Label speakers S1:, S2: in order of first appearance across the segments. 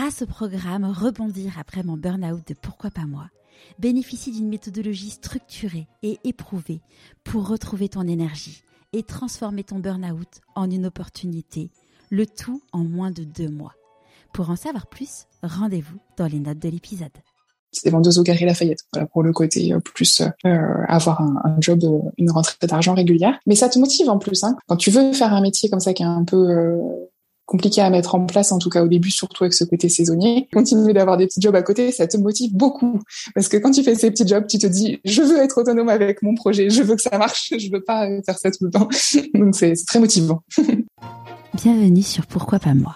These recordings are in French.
S1: grâce au programme Rebondir après mon burn-out de Pourquoi pas moi, bénéficie d'une méthodologie structurée et éprouvée pour retrouver ton énergie et transformer ton burn-out en une opportunité, le tout en moins de deux mois. Pour en savoir plus, rendez-vous dans les notes de l'épisode.
S2: C'est vendeuse au Galeries Lafayette, voilà, pour le côté euh, plus euh, avoir un, job, euh, une rentrée d'argent régulière. Mais ça te motive en plus. Hein. Quand tu veux faire un métier comme ça qui est un peu euh, compliqué à mettre en place, en tout cas au début, surtout avec ce côté saisonnier. Continuer d'avoir des petits jobs à côté, ça te motive beaucoup. Parce que quand tu fais ces petits jobs, tu te dis, je veux être autonome avec mon projet, je veux que ça marche, je veux pas faire ça tout le temps. Donc c'est très motivant.
S1: Bienvenue sur Pourquoi pas moi.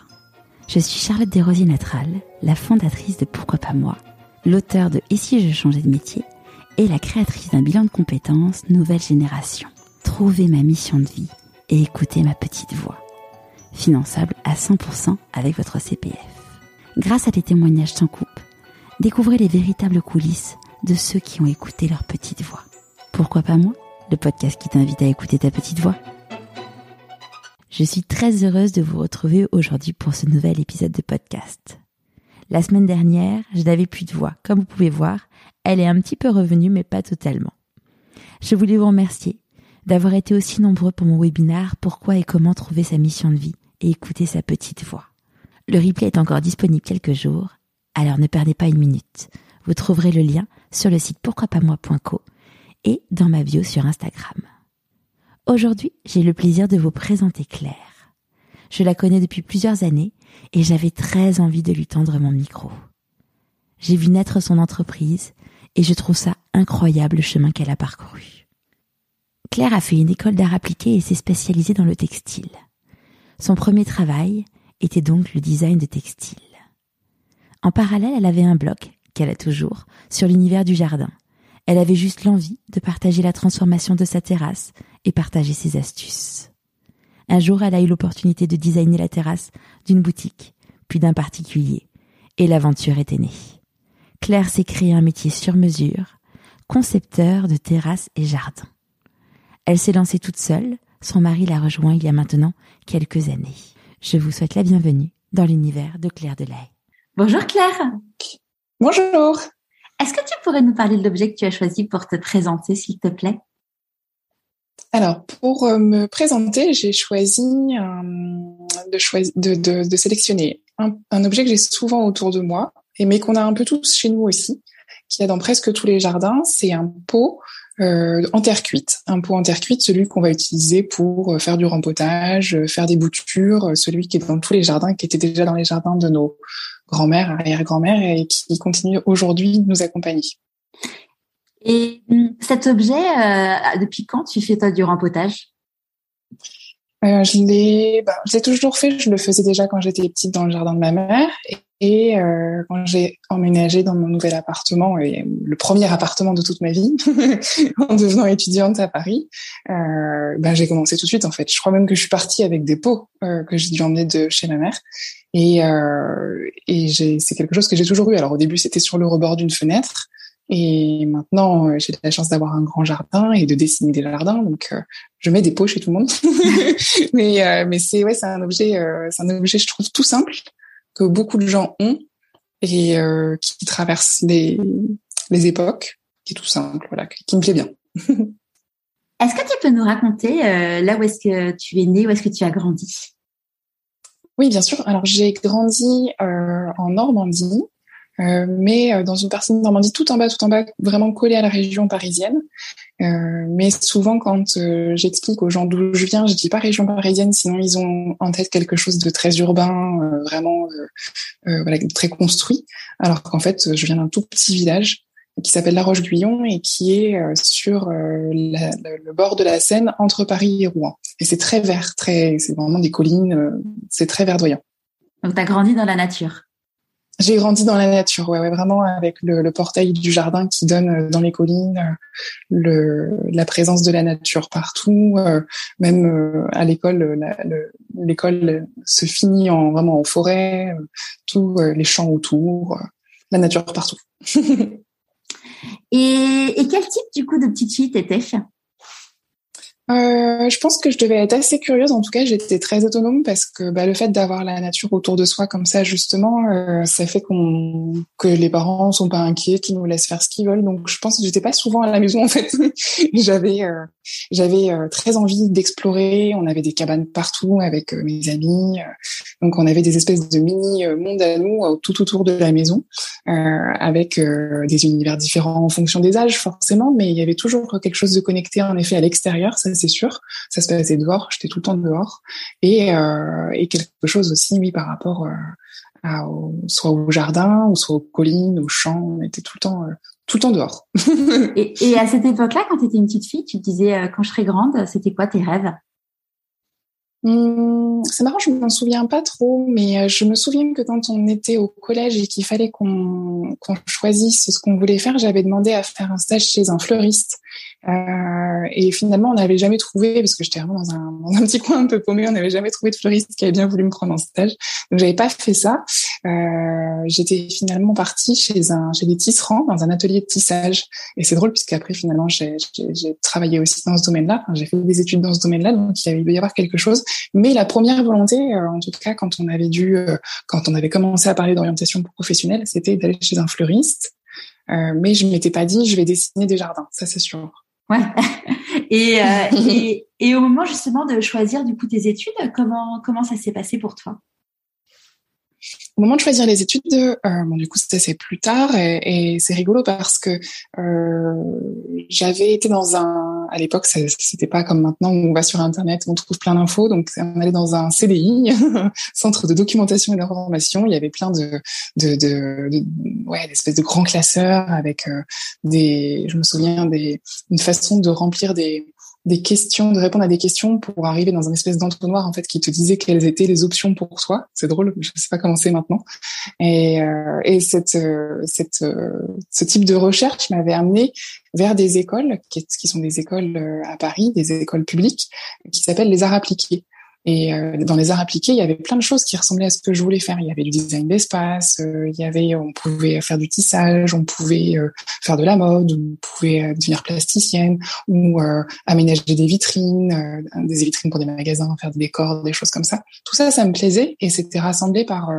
S1: Je suis Charlotte Desrosiers Natral, la fondatrice de Pourquoi pas moi, l'auteur de Et si je changeais de métier et la créatrice d'un bilan de compétences Nouvelle Génération. Trouver ma mission de vie et écouter ma petite voix finançable à 100% avec votre CPF. Grâce à des témoignages sans coupe, découvrez les véritables coulisses de ceux qui ont écouté leur petite voix. Pourquoi pas moi Le podcast qui t'invite à écouter ta petite voix? Je suis très heureuse de vous retrouver aujourd'hui pour ce nouvel épisode de podcast. La semaine dernière, je n'avais plus de voix. Comme vous pouvez voir, elle est un petit peu revenue, mais pas totalement. Je voulais vous remercier d'avoir été aussi nombreux pour mon webinaire Pourquoi et comment trouver sa mission de vie et écouter sa petite voix. Le replay est encore disponible quelques jours, alors ne perdez pas une minute. Vous trouverez le lien sur le site pourquoipasmoi.co et dans ma bio sur Instagram. Aujourd'hui, j'ai le plaisir de vous présenter Claire. Je la connais depuis plusieurs années et j'avais très envie de lui tendre mon micro. J'ai vu naître son entreprise et je trouve ça incroyable le chemin qu'elle a parcouru. Claire a fait une école d'art appliqué et s'est spécialisée dans le textile. Son premier travail était donc le design de textiles. En parallèle, elle avait un blog, qu'elle a toujours, sur l'univers du jardin. Elle avait juste l'envie de partager la transformation de sa terrasse et partager ses astuces. Un jour, elle a eu l'opportunité de designer la terrasse d'une boutique, puis d'un particulier, et l'aventure était née. Claire s'est créé un métier sur mesure, concepteur de terrasses et jardins. Elle s'est lancée toute seule, son mari l'a rejoint il y a maintenant quelques années. Je vous souhaite la bienvenue dans l'univers de Claire Delay.
S3: Bonjour Claire.
S2: Bonjour.
S3: Est-ce que tu pourrais nous parler de l'objet que tu as choisi pour te présenter, s'il te plaît?
S2: Alors, pour euh, me présenter, j'ai choisi euh, de, choisi de, de, de, sélectionner un, un objet que j'ai souvent autour de moi, et mais qu'on a un peu tous chez nous aussi, qu'il y a dans presque tous les jardins. C'est un pot euh, en terre cuite. Un pot en terre cuite, celui qu'on va utiliser pour faire du rempotage, faire des boutures, celui qui est dans tous les jardins, qui était déjà dans les jardins de nos grand-mère, arrière-grand-mère et qui continue aujourd'hui de nous accompagner.
S3: Et hum, cet objet, euh, depuis quand tu fais toi du rempotage?
S2: Euh, Je l'ai, bah, je l'ai toujours fait. Je le faisais déjà quand j'étais petite dans le jardin de ma mère et, euh, quand j'ai emménagé dans mon nouvel appartement et le premier appartement de toute ma vie en devenant étudiante à Paris, euh, bah, j'ai commencé tout de suite en fait. Je crois même que je suis partie avec des pots euh, que j'ai dû emmener de chez ma mère et, euh, et c'est quelque chose que j'ai toujours eu. Alors au début, c'était sur le rebord d'une fenêtre. Et maintenant, euh, j'ai la chance d'avoir un grand jardin et de dessiner des jardins. Donc, euh, je mets des pots chez tout le monde. mais euh, mais c'est ouais, c'est un objet, euh, c'est un objet, je trouve tout simple que beaucoup de gens ont et qui traverse les les époques, qui est tout simple, voilà, qui me plaît bien.
S3: est-ce que tu peux nous raconter là où est-ce que tu es né, où est-ce que tu as grandi?
S2: Oui, bien sûr. Alors j'ai grandi euh, en Normandie, euh, mais euh, dans une partie de Normandie tout en bas, tout en bas, vraiment collée à la région parisienne. Euh, mais souvent, quand euh, j'explique aux gens d'où je viens, je dis pas région parisienne, sinon ils ont en tête quelque chose de très urbain, vraiment voilà, très construit. Alors qu'en fait, je viens d'un tout petit village qui s'appelle La Roche-Guyon et qui est euh, sur euh, la, le, bord de la Seine entre Paris et Rouen. Et c'est très vert, très, c'est vraiment des collines, euh, c'est très verdoyant.
S3: Donc tu as grandi dans la nature.
S2: J'ai grandi dans la nature, ouais, ouais vraiment avec le, le, portail du jardin qui donne dans les collines, le, la présence de la nature partout, même à l'école, l'école se finit en vraiment en forêt, tous les champs autour, la nature partout.
S3: Et, et, quel type du coup de petite fille t'étais
S2: euh, je pense que je devais être assez curieuse. En tout cas, j'étais très autonome parce que bah, le fait d'avoir la nature autour de soi comme ça, justement, euh, ça fait qu'on que les parents sont pas inquiets, qu'ils nous laissent faire ce qu'ils veulent. Donc, je pense que j'étais pas souvent à la maison en fait. j'avais euh, j'avais euh, très envie d'explorer. On avait des cabanes partout avec euh, mes amis. donc, on avait des espèces de mini monde à nous tout autour de la maison, avec des univers différents en fonction des âges forcément, mais il y avait toujours quelque chose de connecté en effet à l'extérieur c'est sûr. Ça se passait dehors, j'étais tout le temps dehors. Et, euh, et quelque chose aussi, oui, par rapport euh, à, soit au jardin, ou soit aux collines, aux champs, on était tout le temps, euh, tout le temps dehors.
S1: et, et, à cette époque-là, quand tu étais une petite fille, tu te disais, quand je serai grande, c'était quoi tes rêves?
S2: Hum, c'est marrant, je m'en souviens pas trop, mais je me souviens que quand on était au collège et qu'il fallait qu'on choisisse ce qu'on voulait faire, j'avais demandé à faire un stage chez un fleuriste. Euh, et finalement, on n'avait jamais trouvé, parce que j'étais vraiment dans un, petit coin un peu paumé, on n'avait jamais trouvé de fleuriste qui avait bien voulu me prendre en stage. Donc, j'avais pas fait ça. Euh, J'étais finalement partie chez un chez des tisserands dans un atelier de tissage. Et c'est drôle puisqu'après, finalement, j'ai travaillé aussi dans ce domaine-là. Enfin, j'ai fait des études dans ce domaine-là, donc il il y avoir quelque chose. Mais la première volonté, euh, en tout cas, quand on avait dû, euh, quand on avait commencé à parler d'orientation professionnelle, c'était d'aller chez un fleuriste. Euh, mais je m'étais pas dit, je vais dessiner des jardins, ça c'est sûr.
S1: Ouais. et, et, et au moment justement de choisir du coup tes études, comment comment ça s'est passé pour toi?
S2: Au moment de choisir les études, euh, bon du coup ça c'est plus tard et, c'est rigolo parce que euh, j'avais été dans un, à l'époque c'était pas comme maintenant où on va sur internet, on trouve plein d'infos, donc on allait dans un CDI, centre de documentation et d'information, il y avait plein de, de, de, de ouais, d'espèces de grands classeurs avec euh, des, je me souviens des, une façon de remplir des des questions, de répondre à des questions pour arriver dans un espèce d'entonnoir en fait qui te disait quelles étaient les options pour toi. C'est drôle, je sais pas comment c'est maintenant. Et, euh, et cette, euh, cette, euh, ce type de recherche m'avait amené vers des écoles qui, qui sont des écoles à Paris, des écoles publiques qui s'appellent les arts appliqués. Et euh, dans les arts appliqués, il y avait plein de choses qui ressemblaient à ce que je voulais faire. Il y avait du design d'espace, euh, il y avait, on pouvait faire du tissage, on pouvait euh, faire de la mode, on pouvait devenir plasticienne ou aménager des vitrines, des vitrines pour des magasins, faire des décors, des choses comme ça. Tout ça, ça me plaisait et c'était rassemblé par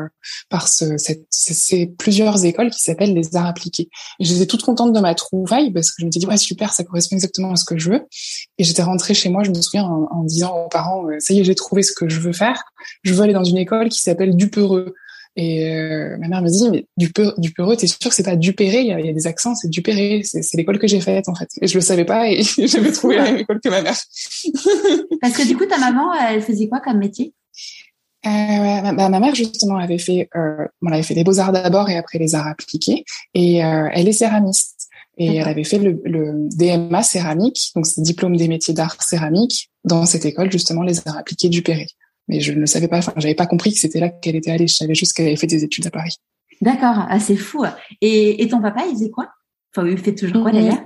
S2: par ce, cette, ces plusieurs écoles qui s'appellent les arts appliqués. J'étais toute contente de ma trouvaille parce que je me suis dit ouais super, ça correspond exactement à ce que je veux. Et j'étais rentrée chez moi, je me souviens en, en disant aux parents ça y est, j'ai trouvé ce que je veux faire. Je veux aller dans une école qui s'appelle Dupereux. Et euh, ma mère me dit, mais Dupereux, Dupereux t'es sûr que c'est pas Dupéré il y, a, il y a des accents, c'est Dupéré. C'est, l'école que j'ai faite, en fait. Et je le savais pas et j'avais trouvé la même école que ma mère.
S1: Parce que du coup, ta maman, elle faisait quoi comme métier?
S2: Euh, ma, bah, ma, mère justement avait fait, euh, elle avait fait les beaux arts d'abord et après les arts appliqués, et euh, elle est céramiste. Et elle avait fait le, le DMA céramique, donc c'est diplôme des métiers d'art céramique, dans cette école justement les arts appliqués du Perret. Mais je ne savais pas, enfin j'avais pas compris que c'était là qu'elle était allée. Je savais juste qu'elle avait fait des études à Paris.
S1: D'accord, ah, c'est fou. Et, et ton papa, il faisait quoi? Enfin, il fait toujours quoi mhm. d'ailleurs?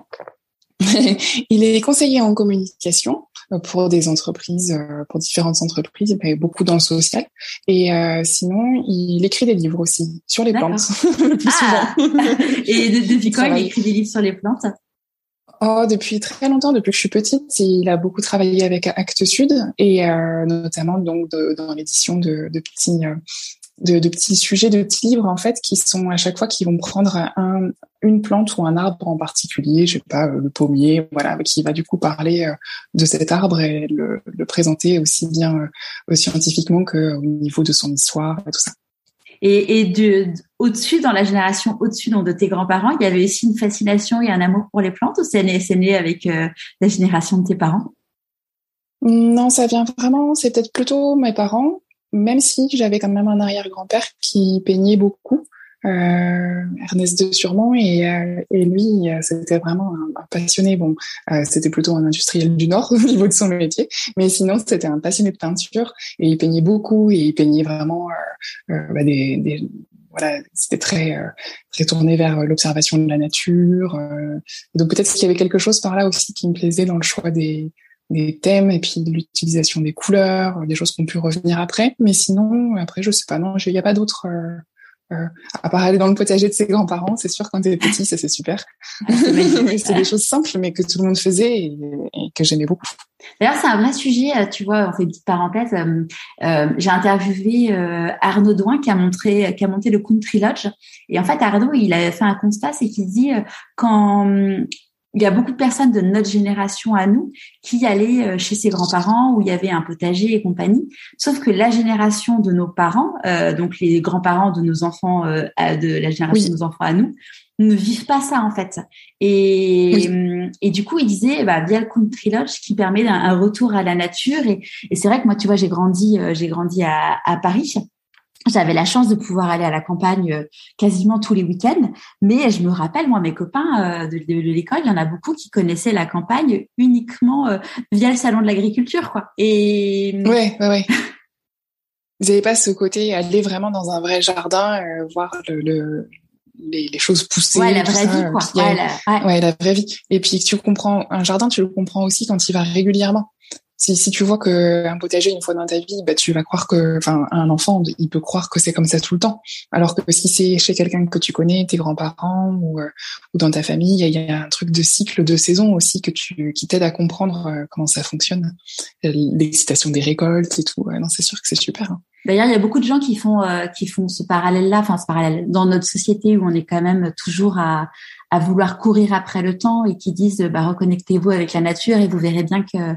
S2: Il est conseiller en communication pour des entreprises, euh, pour différentes entreprises, mais beaucoup dans le social. Et euh, sinon, il écrit des livres aussi sur les plantes, le plus ah. Souvent.
S1: Et depuis quand il écrit des livres sur les plantes?
S2: Oh, depuis très longtemps, depuis que je suis petite, il a beaucoup travaillé avec Actes Sud et euh, notamment donc de, dans l'édition de, de petits de, de, petits sujets, de petits livres en fait qui sont à chaque fois qui vont prendre un, une plante ou un arbre en particulier, je sais pas euh, le pommier, voilà, qui va du coup parler euh, de cet arbre et le, le présenter aussi bien euh, scientifiquement que au niveau de son histoire et tout ça.
S1: Et, et de, au-dessus, dans la génération au-dessus donc de tes grands-parents, il y avait aussi une fascination et un amour pour les plantes ou c'est né, né avec la génération de tes parents?
S2: Non, ça vient vraiment, c'est peut-être plutôt mes parents même si j'avais quand même un arrière-grand-père qui peignait beaucoup, euh, Ernest de Surmont, et, euh, et lui, euh, c'était vraiment un, passionné. Bon, euh, c'était plutôt un industriel du Nord au niveau de son métier, mais sinon, c'était un passionné de peinture, et il peignait beaucoup, et il peignait vraiment bah, des, des voilà, c'était très très tourné vers l'observation de la nature. donc peut-être qu'il y avait quelque chose par là aussi qui me plaisait dans le choix des des thèmes et puis l'utilisation des couleurs, des choses qu'on pu revenir après. Mais sinon, après, je sais pas, non, il n'y a pas d'autres, euh, Euh, à part aller dans le potager de ses grands-parents, c'est sûr quand t'es petit, ça c'est super. C'est des choses simples, mais que tout le monde faisait et, que j'aimais beaucoup.
S1: D'ailleurs, c'est un vrai sujet. Euh, tu vois, on fait une petite parenthèse. Euh, j'ai interviewé Arnaud Douin qui a montré, qui a monté le Country Lodge. Et en fait, Arnaud, il a fait un constat, c'est qu'il dit quand il y a beaucoup de personnes de notre génération à nous qui allaient euh, chez ses grands-parents où il y avait un potager et compagnie. Sauf que la génération de nos parents, euh, donc les grands-parents de nos enfants, euh, de la génération de nos enfants à nous, ne vivent pas ça en fait. Et, et du coup, il disait bah, via le Country Lodge qui permet un, retour à la nature. Et, et c'est vrai que moi, tu vois, j'ai grandi, j'ai grandi à, à Paris j'avais la chance de pouvoir aller à la campagne euh, quasiment tous les week-ends, mais je me rappelle, moi, mes copains euh, de, l'école, il y en a beaucoup qui connaissaient la campagne uniquement euh, via le salon de l'agriculture, quoi.
S2: Et ouais, ouais, ouais. Vous n'avez pas ce côté aller vraiment dans un vrai jardin, voir le, les, choses pousser.
S1: Ouais, la vraie vie, quoi.
S2: Ouais, la, ouais, la vraie vie. Et puis tu comprends un jardin, tu le comprends aussi quand il va régulièrement si, si tu vois que un potager une fois dans ta vie, bah, tu vas croire que, enfin, un enfant, il peut croire que c'est comme ça tout le temps. Alors que si c'est chez quelqu'un que tu connais, tes grands-parents ou, euh, ou dans ta famille, il y a un truc de cycle de saison aussi que tu, qui t'aide à comprendre euh, comment ça fonctionne, l'excitation des récoltes et tout. non, c'est sûr que c'est super. Hein.
S1: D'ailleurs, il y a beaucoup de gens qui font euh, qui font ce parallèle-là, enfin ce parallèle dans notre société où on est quand même toujours à à vouloir courir après le temps et qui disent bah reconnectez-vous avec la nature et vous verrez bien que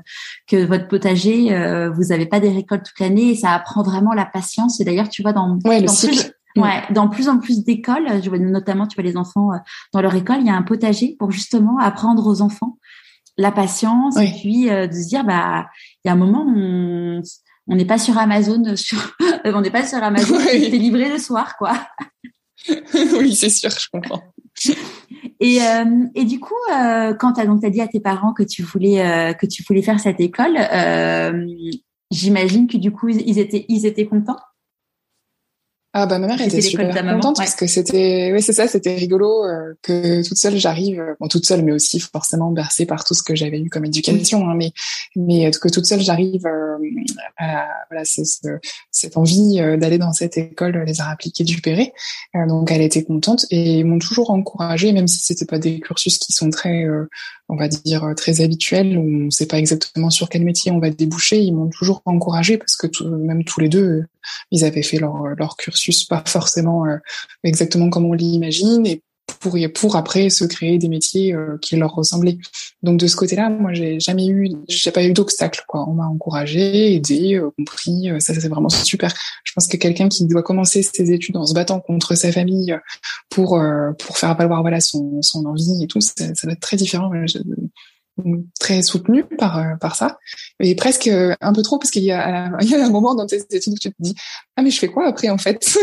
S1: que votre potager euh, vous n'avez pas des récoltes toute l'année et ça apprend vraiment la patience. Et d'ailleurs tu vois dans
S2: ouais,
S1: dans
S2: plus,
S1: Ouais, dans plus en plus d'écoles, je vois notamment tu vois les enfants euh, dans leur école, il y a un potager pour justement apprendre aux enfants la patience et puis euh, de se dire bah il y a un moment on on n'est pas sur Amazon sur on n'est pas sur Amazon c'est livré le soir quoi.
S2: oui, c'est sûr, je comprends.
S1: Et, euh, et du coup, euh, quand tu as donc as dit à tes parents que tu voulais euh, que tu voulais faire cette école, euh, j'imagine que du coup ils étaient ils étaient contents?
S2: Ah bah ma mère était super contente parce que c'était oui c'est ça c'était rigolo euh, que toute seule j'arrive euh, bon toute seule mais aussi forcément bercée par tout ce que j'avais eu comme éducation hein, mais mais euh, que toute seule j'arrive à voilà c'est cette envie d'aller dans cette école les arts appliqués du Perret. Donc elle était contente et ils m'ont toujours encouragée même si c'était pas des cursus qui sont très on va dire très habituels où on sait pas exactement sur quel métier on va déboucher. Ils m'ont toujours encouragée parce que même tous les deux ils avaient fait leur, leur cursus pas forcément euh, exactement comme on l'imagine pour, pour après se créer des métiers euh, qui leur ressemblaient. Donc de ce côté-là, moi j'ai jamais eu, j'ai pas eu d'obstacle quoi. On m'a encouragé, aidé, euh, compris. ça c'est vraiment super. Je pense que quelqu'un qui doit commencer ses études en se battant contre sa famille pour pour faire valoir voilà son son envie et tout, ça, ça va être très différent très soutenu par euh, par ça. Et presque euh, un peu trop parce qu'il y a il y a un moment dans tes études où tu te dis ah mais je fais quoi après en fait?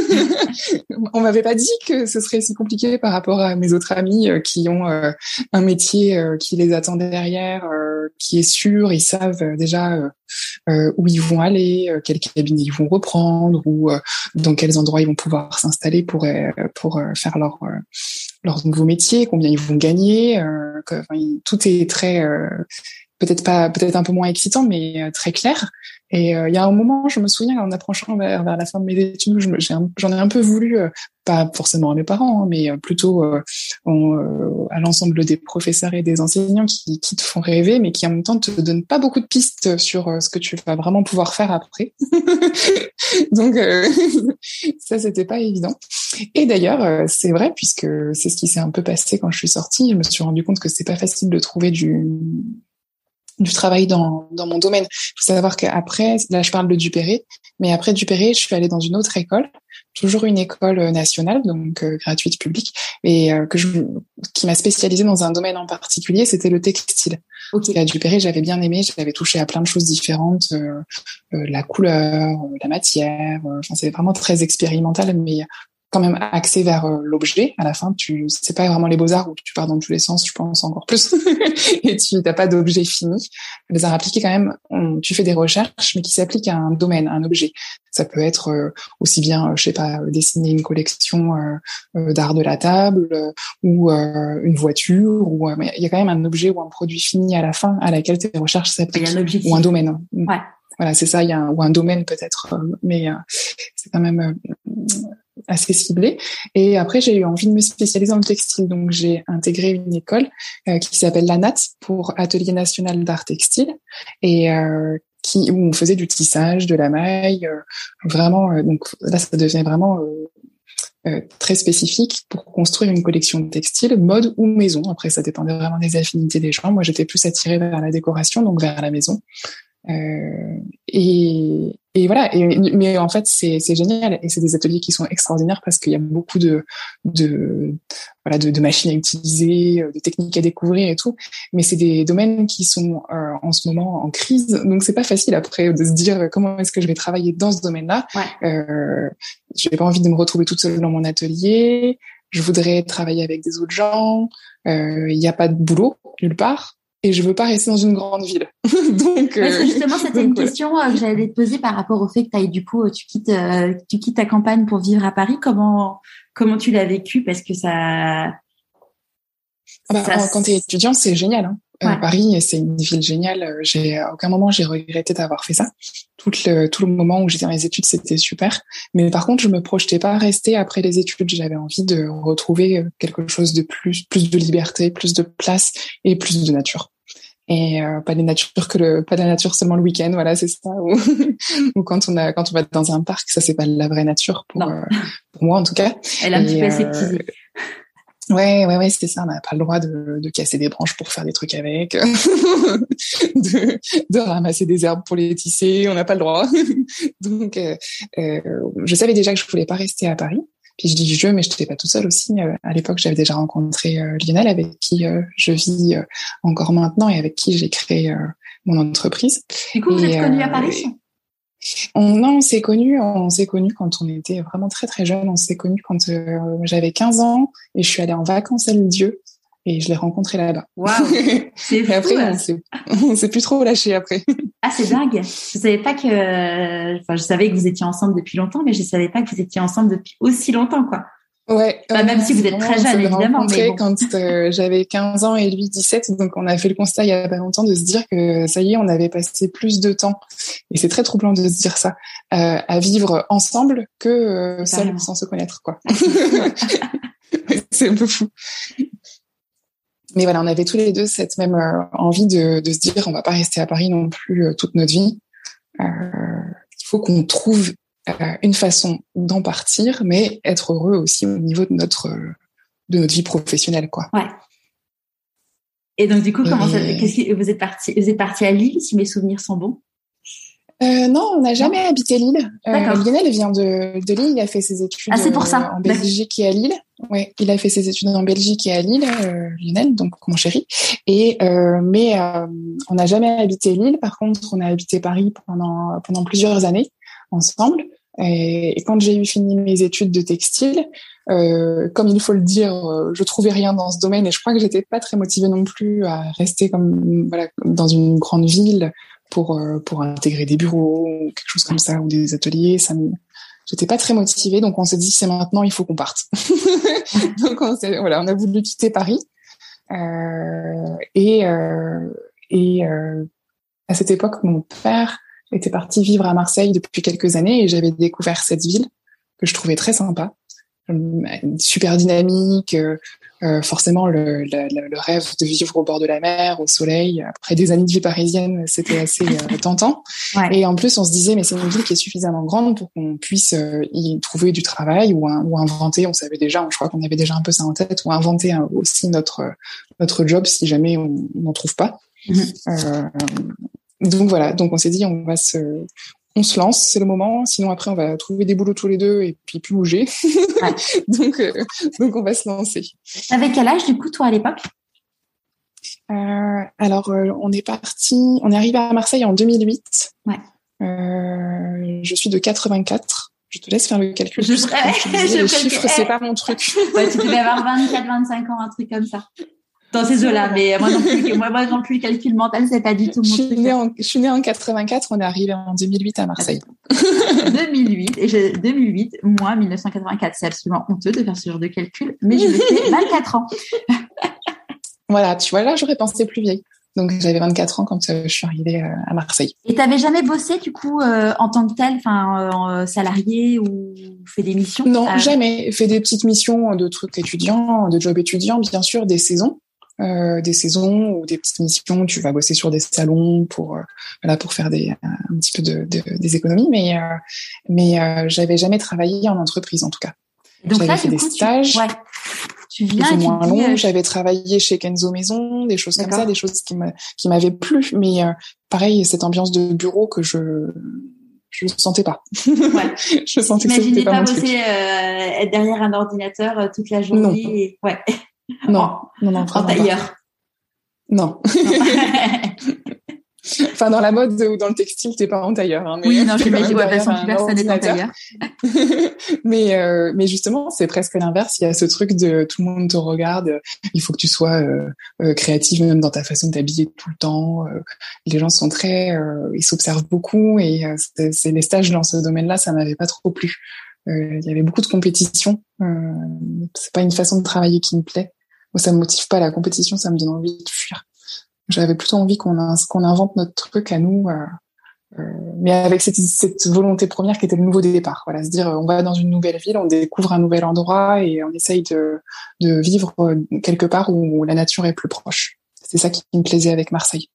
S2: On m'avait pas dit que ce serait si compliqué par rapport à mes autres amis euh, qui ont un métier qui les attend derrière qui est sûr ils savent déjà où ils vont aller quel cabinet ils vont reprendre ou dans quels endroits ils vont pouvoir s'installer pour pour faire leur leur nouveau métier, combien ils vont gagner. Euh, tout est très, euh, peut-être pas, peut-être un peu moins excitant, mais euh, très clair. Et il y a un moment, je me souviens, en approchant vers, la fin de mes études, j'en ai, un peu voulu, pas forcément à mes parents, hein, mais plutôt à l'ensemble des professeurs et des enseignants qui, te font rêver, mais qui en même temps te donnent pas beaucoup de pistes sur ce que tu vas vraiment pouvoir faire après. Donc ça, c'était pas évident. Et d'ailleurs, euh, c'est vrai puisque c'est ce qui s'est un peu passé quand je suis sortie. Je me suis rendu compte que c'est pas facile de trouver du du travail dans, dans mon domaine. Il faut savoir qu'après, là je parle de Dupéré, mais après Dupéré, je suis allée dans une autre école, toujours une école nationale, donc euh, gratuite publique, et euh, que je, qui m'a spécialisée dans un domaine en particulier, c'était le textile. Okay. À Dupéré, j'avais bien aimé, j'avais touché à plein de choses différentes, la couleur, la matière, enfin c'est vraiment très expérimental, mais quand même axé vers euh, l'objet. À la fin, tu c'est pas vraiment les beaux arts où tu pars dans tous les sens, je pense encore plus, et tu n'as pas d'objet fini. Les arts appliqués, quand même, tu fais des recherches, mais qui s'appliquent à un domaine, à un objet. Ça peut être euh, aussi bien, je sais pas, dessiner une collection euh, d'art de la table ou une voiture, ou il y a quand même un objet ou un produit fini à la fin à laquelle tes recherches s'appliquent, ou un domaine.
S1: Ouais.
S2: Voilà, c'est ça. Il y a un, ou un domaine peut-être, mais c'est quand même assez ciblé. Et après, j'ai eu envie de me spécialiser dans le textile. Donc, j'ai intégré une école qui s'appelle l'ANAT pour Atelier national d'art textile et qui, où on faisait du tissage, de la maille, vraiment. donc là, ça devenait vraiment euh, très spécifique pour construire une collection de textiles, mode ou maison. Après, ça dépendait vraiment des affinités des gens. Moi, j'étais plus attirée vers la décoration, donc vers la maison. Euh, et, et, voilà. Et, mais en fait, c'est génial et c'est des ateliers qui sont extraordinaires parce qu'il y a beaucoup de, de voilà de, de, machines à utiliser, euh, de techniques à découvrir et tout. Mais c'est des domaines qui sont euh, en ce moment en crise, donc c'est pas facile après de se dire comment est-ce que je vais travailler dans ce domaine-là.
S1: Ouais. Euh,
S2: j'ai pas envie de me retrouver toute seule dans mon atelier. Je voudrais travailler avec des autres gens. Euh, il n'y a pas de boulot nulle part et je veux pas rester dans une grande ville. donc
S1: euh, justement c'était une question euh, que j'allais te poser par rapport au fait que tu du coup euh, tu quittes tu quittes ta campagne pour vivre à Paris. Comment comment tu l'as vécu? Parce que ça,
S2: ah bah, quand tu es étudiant c'est génial. Hein. Paris c'est une ville géniale. J'ai à aucun moment j'ai regretté d'avoir fait ça. Tout le tout le moment où j'étais dans les études c'était super. Mais par contre je me projetais pas à rester après les études. J'avais envie de retrouver quelque chose de plus plus de liberté, plus de place et plus de nature et euh, pas de nature que le pas de la nature seulement le week-end voilà c'est ça ou, ou, quand on a quand on va dans un parc ça c'est pas la vraie nature pour euh, pour moi en tout cas
S1: elle a un petit peu euh,
S2: Ouais, ouais, ouais, c'est ça. On n'a pas le droit de, de, casser des branches pour faire des trucs avec, de, de, ramasser des herbes pour les tisser. On n'a pas le droit. Donc, euh, euh, je savais déjà que je voulais pas rester à Paris. Puis je dis je, mais je n'étais pas toute seule aussi. Euh, à l'époque, j'avais déjà rencontré euh, Lionel, avec qui je vis encore maintenant et avec qui j'ai créé mon entreprise.
S1: Du coup, vous êtes connus à Paris?
S2: On, non, on s'est connus, on s'est connus quand on était vraiment très très jeunes. On s'est connus quand j'avais 15 ans et je suis allée en vacances à Dieu et je l'ai rencontré là-bas.
S1: Waouh C'est fou.
S2: après, on s'est, on s'est plus trop lâché après.
S1: Ah, c'est dingue. Je savais pas que, enfin, je savais que vous étiez ensemble depuis longtemps, mais je savais pas que vous étiez ensemble depuis aussi longtemps, quoi.
S2: Ouais.
S1: même si vous êtes très jeune, évidemment.
S2: Mais bon. quand euh, j'avais 15 ans et lui 17, donc on a fait le constat il y a pas longtemps de se dire que ça y est, on avait passé plus de temps. Et c'est très troublant de se dire ça, euh, à vivre ensemble que euh, seul, sans se connaître, quoi. c'est un peu fou mais voilà, on avait tous les deux cette même euh, envie de, de, se dire, on va pas rester à Paris non plus toute notre vie. Il faut qu'on trouve une façon d'en partir, mais être heureux aussi au niveau de notre de notre vie professionnelle, quoi.
S1: Ouais. Et donc du coup, comment ça, que vous êtes parti Vous êtes parti à Lille, si mes souvenirs sont bons?
S2: Euh, non, on n'a jamais habité Lille. Euh, Lionel vient de, de Lille, il a fait ses études
S1: ah, pour ça.
S2: Euh, en Belgique et à Lille. Ouais, il a fait ses études en Belgique et à Lille, euh, Lionel, donc mon chéri. Et euh, mais on n'a jamais habité Lille. Par contre, on a habité Paris pendant pendant plusieurs années ensemble. Et, quand j'ai eu fini mes études de textile, comme il faut le dire, je trouvais rien dans ce domaine et je crois que j'étais pas très motivée non plus à rester comme voilà dans une grande ville pour euh, pour intégrer des bureaux ou quelque chose comme ça ou des ateliers. Ça me j'étais pas très motivée, donc on s'est dit c'est maintenant, il faut qu'on parte. donc on voilà, on a voulu quitter Paris euh, et euh, et euh, à cette époque, mon père était parti vivre à Marseille depuis quelques années et j'avais découvert cette ville que je trouvais très sympa, super dynamique, euh, forcément le, le, le, rêve de vivre au bord de la mer, au soleil. Après des années de vie parisienne, c'était assez euh, tentant.
S1: Ouais.
S2: Et en plus, on se disait, mais c'est une ville qui est suffisamment grande pour qu'on puisse euh, y trouver du travail ou, ou, inventer. On savait déjà, je crois qu'on avait déjà un peu ça en tête, ou inventer aussi notre notre job si jamais on n'en trouve pas.
S1: Mm-hmm.
S2: Donc voilà, donc on s'est dit, on va se on se lance, c'est le moment. Sinon après, on va trouver des boulots tous les deux et puis plus bouger. donc, euh, donc on va se lancer.
S1: Avec quel âge du coup toi à l'époque?
S2: Euh, Alors euh, on est parti, on est arrivé à Marseille en 2008.
S1: Ouais.
S2: je suis de 84. Je te laisse faire le calcul.
S1: Je, je,
S2: les chiffres, c'est pas mon truc.
S1: Ouais, tu devais avoir 24, 25 ans, un truc comme ça dans ces eaux-là. Mais moi non plus, moi, moi non plus, le calcul mental, c'est pas du tout mon je
S2: suis Née en, je suis née en 84, on est arrivé en 2008 à Marseille.
S1: 2008, et j'ai 2008, moi, 1984. C'est absolument honteux de faire ce genre de calcul, mais je fais 24 ans.
S2: voilà, tu vois, là, j'aurais pensé plus vieille. Donc j'avais 24 ans quand je suis arrivée à Marseille.
S1: Et t'avais jamais bossé du coup en tant que tel, enfin salarié ou fait des missions?
S2: Non, jamais. Fait des petites missions de trucs étudiants, de jobs étudiants, bien sûr, des saisons. Euh, des saisons ou des petites missions. Tu vas bosser sur des salons pour euh, voilà pour faire des un petit peu de, de des économies, mais euh, mais euh, j'avais jamais travaillé en entreprise en tout cas.
S1: Donc
S2: j'avais
S1: fait
S2: des stages.
S1: Tu... Ouais. Tu viens
S2: plus ou moins longs. J'avais travaillé chez Kenzo Maison, des choses comme ça, des choses qui me qui m'avaient plu. Mais pareil, cette ambiance de bureau que je je ne sentais pas.
S1: Ouais.
S2: je sentais que c'était pas,
S1: pas
S2: mon
S1: bosser
S2: truc.
S1: Euh, être derrière un ordinateur toute la journée.
S2: Non.
S1: Et... Ouais.
S2: Non, non, non,
S1: en tailleur.
S2: Non. enfin, dans la mode ou dans le textile, t'es pas en tailleur. Hein, mais
S1: oui, non, j'imagine.
S2: Ouais,
S1: façon, personne n'est en tailleur.
S2: mais, euh, mais justement, c'est presque l'inverse. Il y a ce truc de tout le monde te regarde. Il faut que tu sois euh, euh, créative même dans ta façon de t'habiller tout le temps. Euh, les gens sont très, euh, ils s'observent beaucoup et c'est les stages dans ce domaine-là, ça m'avait pas trop plu. Il y avait beaucoup de compétition. c'est pas une façon de travailler qui me plaît. Moi, ça me motive pas la compétition, ça me donne envie de fuir. J'avais plutôt envie qu'on invente notre truc à nous, euh, euh, mais avec cette, cette, volonté première qui était le nouveau départ. Voilà, se dire on va dans une nouvelle ville, on découvre un nouvel endroit et on essaye de, de vivre quelque part où la nature est plus proche. C'est ça qui me plaisait avec Marseille.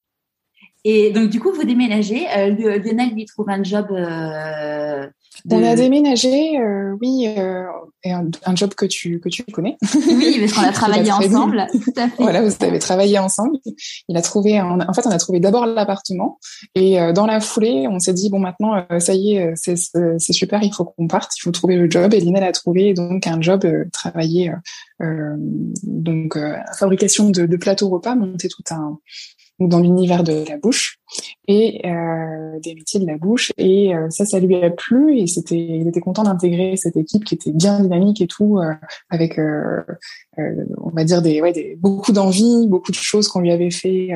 S1: Et donc du coup, vous déménagez. Euh, Lionel lui trouve un job. Euh, de...
S2: On a déménagé, euh, oui, euh, un, un, job que tu que tu connais.
S1: Oui, parce qu'on a travaillé ensemble. Tout à fait.
S2: Voilà, vous avez travaillé ensemble. Il a trouvé, en, en fait, on a trouvé d'abord l'appartement et euh, dans la foulée, on s'est dit bon maintenant, euh, ça y est, c'est c'est super, il faut qu'on parte, il faut trouver le job. Et Lina a trouvé donc un job, euh, travailler donc fabrication de, de plateaux repas, monter tout un dans l'univers de la bouche. Et euh, des métiers de la bouche. Et euh, ça ça lui a plu et c'était il était content d'intégrer cette équipe qui était bien dynamique et tout euh, avec on va dire des ouais des beaucoup d'envie beaucoup de choses qu'on lui avait fait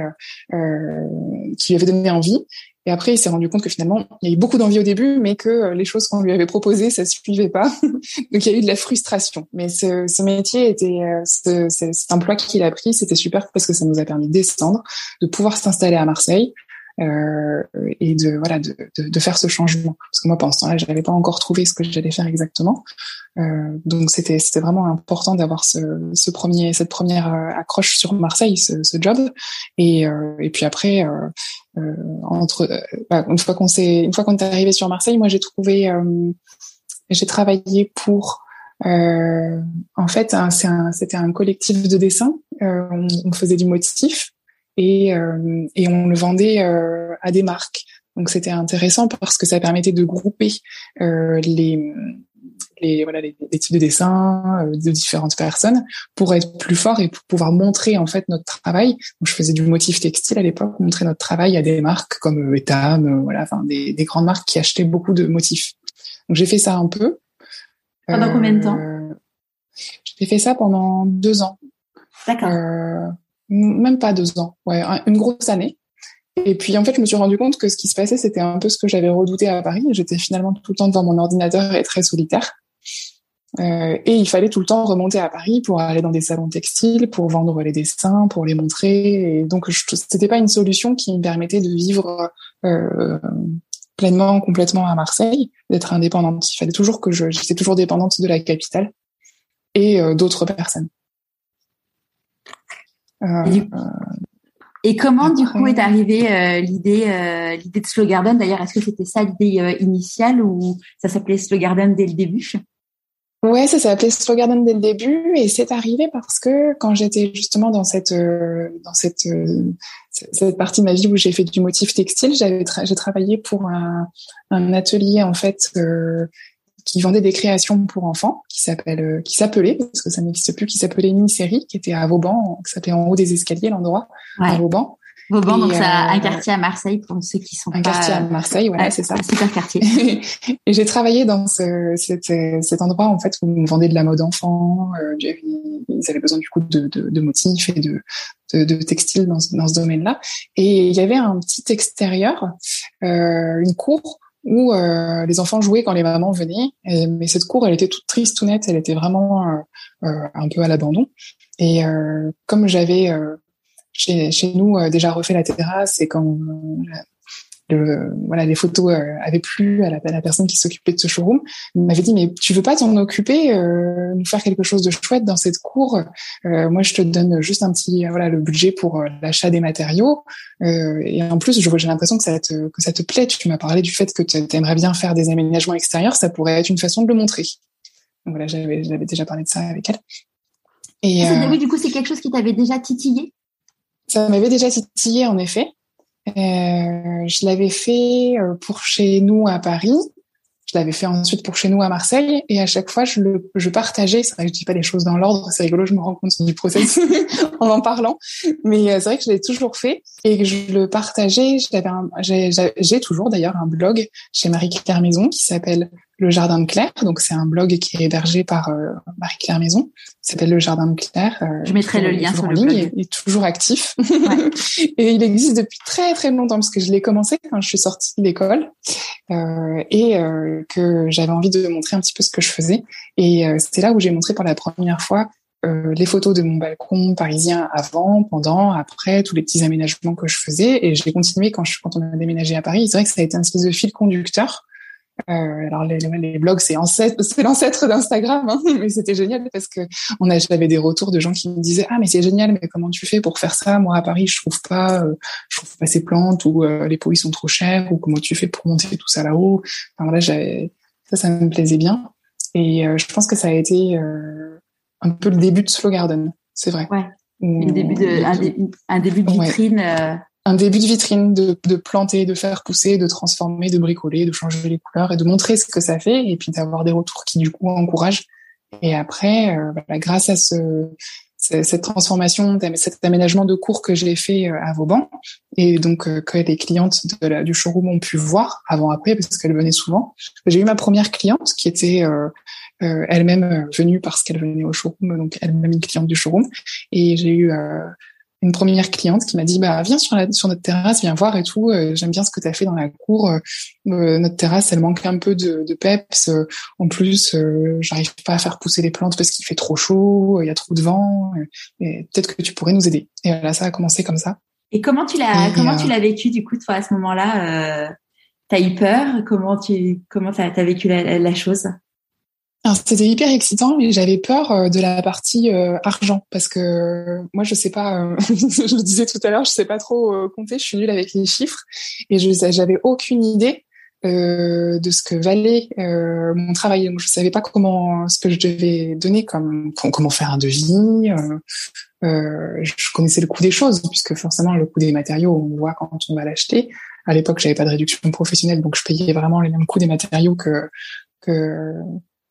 S2: qui lui avaient donné envie et après, il s'est rendu compte que finalement, il y a eu beaucoup d'envie au début, mais que les choses qu'on lui avait proposées, ça suivait pas. Donc, il y a eu de la frustration. Mais ce, ce métier était, ce, cet emploi qu'il a pris, c'était super parce que ça nous a permis de descendre, de pouvoir s'installer à Marseille. Euh, et de voilà de, de, de, faire ce changement. Parce que moi pendant ce temps-là j'avais pas encore trouvé ce que j'allais faire exactement. Euh, donc c'était c'était vraiment important d'avoir ce, ce premier cette première accroche sur Marseille ce, ce job. Et euh, et puis après euh, entre bah, une fois qu'on s'est une fois qu'on est arrivé sur Marseille moi j'ai trouvé j'ai travaillé pour euh, en fait, c'était un, un, collectif de dessin. Euh, on, on, faisait du motif et, euh, et on le vendait à des marques. Donc c'était intéressant parce que ça permettait de grouper les les, voilà, les, les, types de dessins de différentes personnes pour être plus fort et pour pouvoir montrer en fait notre travail. Donc, je faisais du motif textile à l'époque, montrer notre travail à des marques comme Etam, voilà, enfin des, des, grandes marques qui achetaient beaucoup de motifs. Donc j'ai fait ça un peu.
S1: Pendant combien de temps
S2: J'ai fait ça pendant deux ans.
S1: D'accord.
S2: Même pas deux ans, ouais, une grosse année. Et puis en fait, je me suis rendu compte que ce qui se passait, c'était un peu ce que j'avais redouté à Paris. J'étais finalement tout le temps devant mon ordinateur et très solitaire. Euh, et il fallait tout le temps remonter à Paris pour aller dans des salons textiles, pour vendre les dessins, pour les montrer. Et donc, c'était pas une solution qui me permettait de vivre euh, pleinement, complètement à Marseille, d'être indépendante. Il fallait toujours que je, j'étais toujours dépendante de la capitale et euh, d'autres personnes.
S1: Euh, et, du... et, comment après... du coup est arrivée euh, l'idée, l'idée de Slow Garden? D'ailleurs, est-ce que c'était ça l'idée initiale ou ça s'appelait Slow Garden dès le début?
S2: Ouais, ça s'appelait Slow Garden dès le début et c'est arrivé parce que quand j'étais justement dans cette euh, dans cette euh, cette partie de ma vie où j'ai fait du motif textile, j'avais tra j'ai travaillé pour un, un, atelier en fait euh, qui vendait des créations pour enfants qui s'appelle qui s'appelait parce que ça n'existe plus qui s'appelait Mini Série qui était à Vauban, qui s'appelait en haut des escaliers l'endroit
S1: ouais.
S2: à Vauban.
S1: Vauban, donc c'est euh, un quartier à Marseille pour ceux qui sont
S2: un
S1: pas,
S2: quartier à Marseille, voilà,
S1: ouais,
S2: c'est ça.
S1: Un super quartier.
S2: et j'ai travaillé dans ce, cet, cet endroit en fait où on vendait de la mode enfant. Euh, ils avaient besoin du coup de, de, de motifs et de, de, de textiles dans, dans ce domaine-là. Et il y avait un petit extérieur, euh, une cour où euh, les enfants jouaient quand les mamans venaient. Mais cette cour, elle était toute triste, toute nette. Elle était vraiment euh, un peu à l'abandon. Et comme j'avais chez, chez nous déjà refait la terrasse et quand le, voilà, les photos euh, avaient plu à la, la personne qui s'occupait de ce showroom. Il m'avait dit mais tu veux pas t'en occuper, euh, nous faire quelque chose de chouette dans cette cour? Euh, Moi, je te donne juste un petit voilà le budget pour l'achat des matériaux. et en plus, j'ai l'impression que ça te que ça te plaît. Tu m'as parlé du fait que tu aimerais bien faire des aménagements extérieurs. Ça pourrait être une façon de le montrer. Donc voilà, j'avais j'avais déjà parlé de ça avec elle.
S1: Et oui, du coup, c'est quelque chose qui t'avait déjà titillé?
S2: Ça m'avait déjà titillé en effet. Euh, je l'avais fait euh, pour chez nous à Paris. Je l'avais fait ensuite pour chez nous à Marseille et à chaque fois je le je partageais. C'est vrai que je dis pas les choses dans l'ordre, c'est rigolo, je me rends compte du process en en parlant. Mais euh, c'est vrai que je l'ai toujours fait et que je le partageais. J'avais j'ai toujours d'ailleurs un blog chez Marie Claire Maison qui s'appelle le Jardin de Claire. Donc, c'est un blog qui est hébergé par euh, Marie-Claire Maison. Il s'appelle Le Jardin de Claire.
S1: Euh, Je mettrai le lien sur le blog.
S2: Il est toujours actif. et il existe depuis très, très longtemps parce que je l'ai commencé quand je suis sortie de l'école euh, et que j'avais envie de montrer un petit peu ce que je faisais. Et c'était là où j'ai montré pour la première fois les photos de mon balcon parisien avant, pendant, après, tous les petits aménagements que je faisais. Et j'ai continué quand, je, quand on a déménagé à Paris. C'est vrai que ça a été un espèce de fil conducteur euh, alors les, les blogs c'est l'ancêtre d'Instagram, hein, mais c'était génial parce que on a j'avais des retours de gens qui me disaient ah mais c'est génial mais comment tu fais pour faire ça? Moi à Paris je trouve pas euh, je trouve pas ces plantes ou euh, les pots ils sont trop chers ou comment tu fais pour monter tout ça là-haut? Enfin là j'avais ça ça me plaisait bien et je pense que ça a été un peu le début de Slow Garden, c'est vrai.
S1: Ouais. un début de un, début de vitrine
S2: un début de vitrine, de, de, planter, de faire pousser, de transformer, de bricoler, de changer les couleurs et de montrer ce que ça fait et puis d'avoir des retours qui du coup encouragent. Et après, euh, grâce à ce, cette transformation, cet aménagement de cours que j'ai fait euh, à Vauban et donc euh, que les clientes du showroom ont pu voir avant après parce qu'elles venaient souvent. J'ai eu ma première cliente qui était elle-même venue parce qu'elle venait au showroom, donc elle-même une cliente du showroom. Et j'ai eu une première cliente qui m'a dit bah viens sur la sur notre terrasse viens voir et tout euh, j'aime bien ce que tu as fait dans la cour euh, euh, notre terrasse elle manque un peu de, de peps en plus j'arrive pas à faire pousser les plantes parce qu'il fait trop chaud il y a trop de vent et peut-être que tu pourrais nous aider. Et voilà ça a commencé comme ça.
S1: Et comment tu l'as comment tu l'as vécu du coup toi à ce moment-là t'as eu peur? Comment tu comment t'as as vécu la, la chose?
S2: C'était hyper excitant, mais j'avais peur euh, de la partie euh, argent parce que euh, moi je sais pas, je le disais tout à l'heure, je sais pas trop compter, je suis nulle avec les chiffres et je j'avais aucune idée de ce que valait mon travail. Donc je savais pas comment ce que je devais donner comme comment faire un devis. je connaissais le coût des choses puisque forcément le coût des matériaux on voit quand on va l'acheter. À l'époque j'avais pas de réduction professionnelle donc je payais vraiment les mêmes coûts des matériaux que que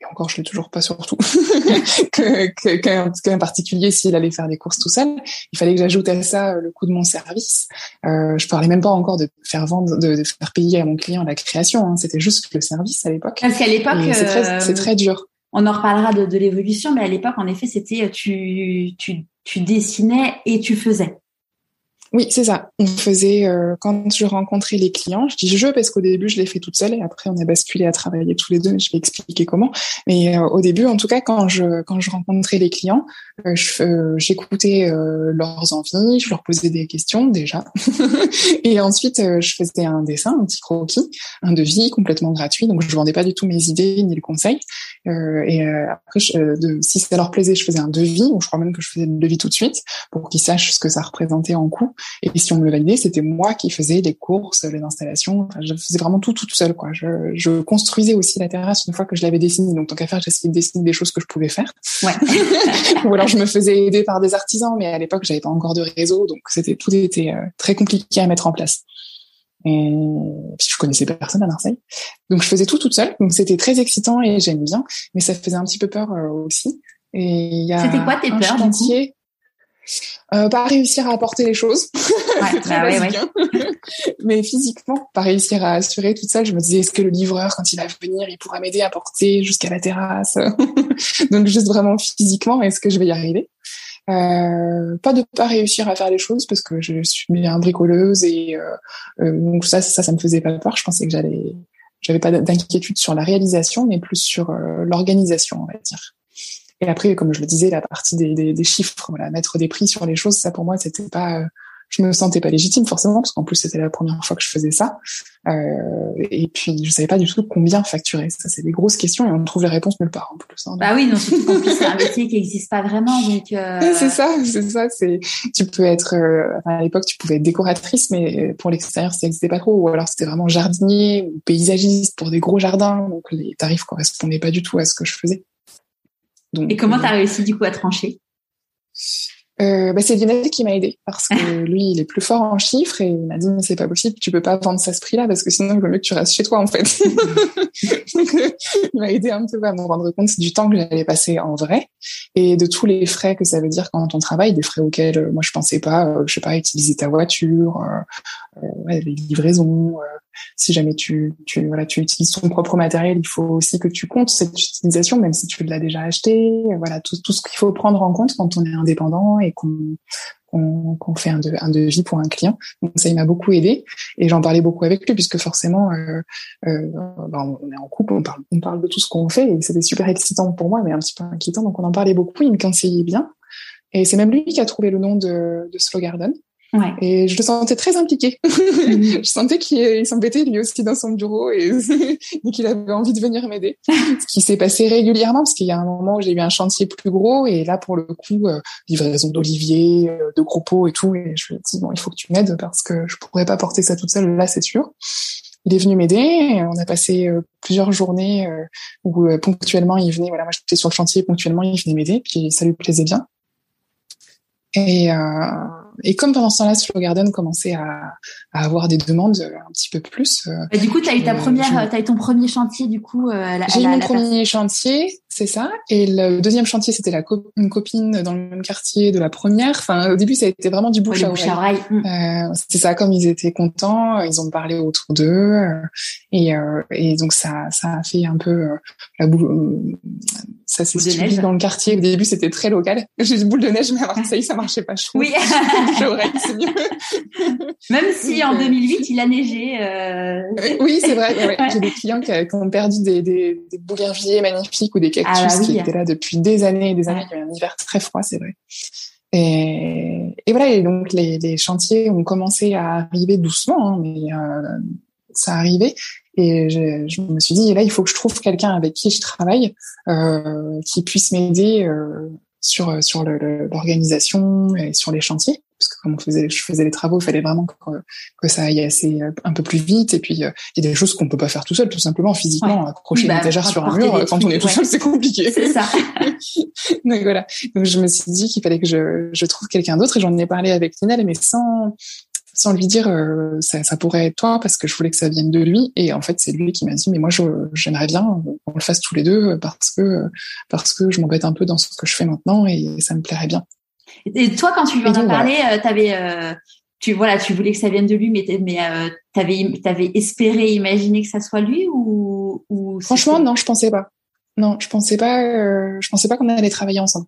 S2: et encore je l'ai toujours pas surtout que qu'un particulier s'il allait faire des courses tout seul. Il fallait que j'ajoute à ça euh, le coût de mon service. Euh, je parlais même pas encore de faire vendre de, de faire payer à mon client la création hein. c'était juste le service à l'époque.
S1: Parce qu'à l'époque
S2: c'est très, euh, très dur.
S1: on en reparlera de, de l'évolution mais à l'époque en effet c'était tu tu tu dessinais et tu faisais
S2: oui, c'est ça. On faisait euh, quand je rencontrais les clients, je dis je parce qu'au début je l'ai fait toute seule et après on a basculé à travailler tous les deux. Je vais expliquer comment. Mais euh, au début, en tout cas, quand je quand je rencontrais les clients, euh, j'écoutais leurs envies, je leur posais des questions déjà, et ensuite je faisais un dessin, un petit croquis, un devis complètement gratuit. Donc je vendais pas du tout mes idées ni le conseil. et après, si ça leur plaisait, je faisais un devis ou je crois même que je faisais le devis tout de suite pour qu'ils sachent ce que ça représentait en coût. Et si on me le validait, c'était moi qui faisais les courses, les installations. Enfin, je faisais vraiment tout, tout, tout seul, quoi. Je, je, construisais aussi la terrasse une fois que je l'avais dessinée. Donc, tant qu'à faire, j'essayais de dessiner des choses que je pouvais faire.
S1: Ouais.
S2: Ou alors, je me faisais aider par des artisans, mais à l'époque, j'avais pas encore de réseau, donc c'était tout était euh, très compliqué à mettre en place. Et puis je connaissais personne à Marseille, donc je faisais tout toute seule. Donc c'était très excitant et j'aime bien, mais ça faisait un petit peu peur euh, aussi. Et il y a
S1: c'était quoi tes peurs chantier,
S2: euh, pas réussir à apporter les choses, très bah basique. Hein. Mais physiquement, pas réussir à assurer tout ça, je me disais est-ce que le livreur, quand il va venir, il pourra m'aider à porter jusqu'à la terrasse Donc juste vraiment physiquement, est-ce que je vais y arriver? Euh, pas de pas réussir à faire les choses parce que je suis bien bricoleuse et euh, donc ça, ça, ça me faisait pas peur. Je pensais que j'allais, j'avais pas d'inquiétude sur la réalisation, mais plus sur l'organisation, on va dire. Et après, comme je le disais, la partie des, des, des chiffres, voilà, mettre des prix sur les choses, ça pour moi, c'était pas je me sentais pas légitime forcément parce qu'en plus c'était la première fois que je faisais ça. Euh, et puis je savais pas du tout combien facturer. Ça c'est des grosses questions et on trouve les réponses nulle part en plus
S1: hein. bah oui non surtout plus c'est un métier qui n'existe pas vraiment donc euh...
S2: c'est ça c'est ça c'est tu peux être euh, à l'époque tu pouvais être décoratrice mais pour l'extérieur ça n'existait pas trop. Ou alors c'était vraiment jardinier ou paysagiste pour des gros jardins donc les tarifs correspondaient pas du tout à ce que je faisais
S1: donc, et comment tu as réussi du coup à trancher?
S2: Euh, bah, c'est Lionel qui m'a aidé parce que lui il est plus fort en chiffres et il m'a dit mais c'est pas possible tu peux pas vendre ça à ce prix-là parce que sinon il vaut mieux que tu restes chez toi en fait. Il m'a aidé un peu à me rendre compte du temps que j'allais passer en vrai et de tous les frais que ça veut dire quand on travaille des frais auxquels euh, moi je pensais pas euh, je sais pas utiliser ta voiture euh, ouais, les livraisons si jamais tu, tu, voilà, tu utilises ton propre matériel, il faut aussi que tu comptes cette utilisation, même si tu l'as déjà acheté. Voilà, tout, tout ce qu'il faut prendre en compte quand on est indépendant et qu'on qu'on fait un, de, un devis pour un client. Donc ça, il m'a beaucoup aidé et j'en parlais beaucoup avec lui puisque forcément, euh, euh, ben, on est en couple, on parle, on parle de tout ce qu'on fait et c'était super excitant pour moi, mais un petit peu inquiétant. Donc on en parlait beaucoup, il me conseillait bien. Et c'est même lui qui a trouvé le nom de, de Slow Garden. Ouais. Et je le sentais très impliqué. Mhm. je sentais qu'il s'embêtait lui aussi dans son bureau et, qu'il avait envie de venir m'aider. Ce qui s'est passé régulièrement parce qu'il y a un moment où j'ai eu un chantier plus gros et là pour le coup euh, livraison d'oliviers, euh, de gros pots et tout et je lui ai dit bon il faut que tu m'aides parce que je pourrais pas porter ça toute seule là c'est sûr. Il est venu m'aider. On a passé euh, plusieurs journées où ponctuellement il venait. Voilà, moi j'étais sur le chantier, ponctuellement il venait m'aider. Puis ça lui plaisait bien. Et, euh, et comme pendant ce temps-là, Slow Garden commençait à, à, avoir des demandes un petit peu plus.
S1: Euh, du coup, tu as eu ta première, as eu ton premier chantier du coup.
S2: Euh, J'ai eu mon premier chantier, c'est ça. Et le deuxième chantier, c'était la une copine dans le même quartier de la première. Enfin, au début, ça a été vraiment du bouche à oreille. Mm. Euh, c'était ça, comme ils étaient contents, ils ont parlé autour d'eux, euh, et, euh, et donc ça, ça a fait un peu la boule. ça s'est suivi dans le quartier. Au début, c'était très local. J'ai une boule de neige, mais à Marseille, ça marchait pas chaud.
S1: Oui.
S2: c'est mieux.
S1: Même si en 2008, il a neigé.
S2: Oui, c'est vrai. Ouais. J'ai des clients qui, ont perdu des, des, des bougainvilliers magnifiques ou des cactus ah, bah qui étaient là depuis des années et des années. Il y a eu un hiver très froid, c'est vrai. Et, et, voilà, et donc les, les, chantiers ont commencé à arriver doucement, hein, mais euh, ça arrivait. Et je, je, me suis dit, là, il faut que je trouve quelqu'un avec qui je travaille, euh, qui puisse m'aider euh, sur sur l'organisation et sur les chantiers parce que comme on faisait, je faisais les travaux, il fallait vraiment que, que ça aille assez euh, un peu plus vite. Et puis euh, il y a des choses qu'on peut pas faire tout seul, tout simplement physiquement, accrocher une bah, étagère sur un mur quand on est tout seul, c'est compliqué.
S1: C'est ça.
S2: Donc voilà. Donc je me suis dit qu'il fallait que je, je trouve quelqu'un d'autre et j'en ai parlé avec Lionel, mais sans sans lui dire euh, ça, ça, pourrait être toi parce que je voulais que ça vienne de lui et en fait c'est lui qui m'a dit mais moi j'aimerais bien qu'on le fasse tous les deux parce que parce que je m'embête un peu dans ce que je fais maintenant et ça me plairait bien
S1: et toi, quand tu lui en as parlé, euh, t'avais, euh, tu voilà, tu voulais que ça vienne de lui, mais mais euh, t'avais t'avais espéré, imaginer que ça soit lui ou, ou
S2: Franchement, non, je pensais pas. Non, je pensais pas. Euh, je pensais pas qu'on allait travailler ensemble.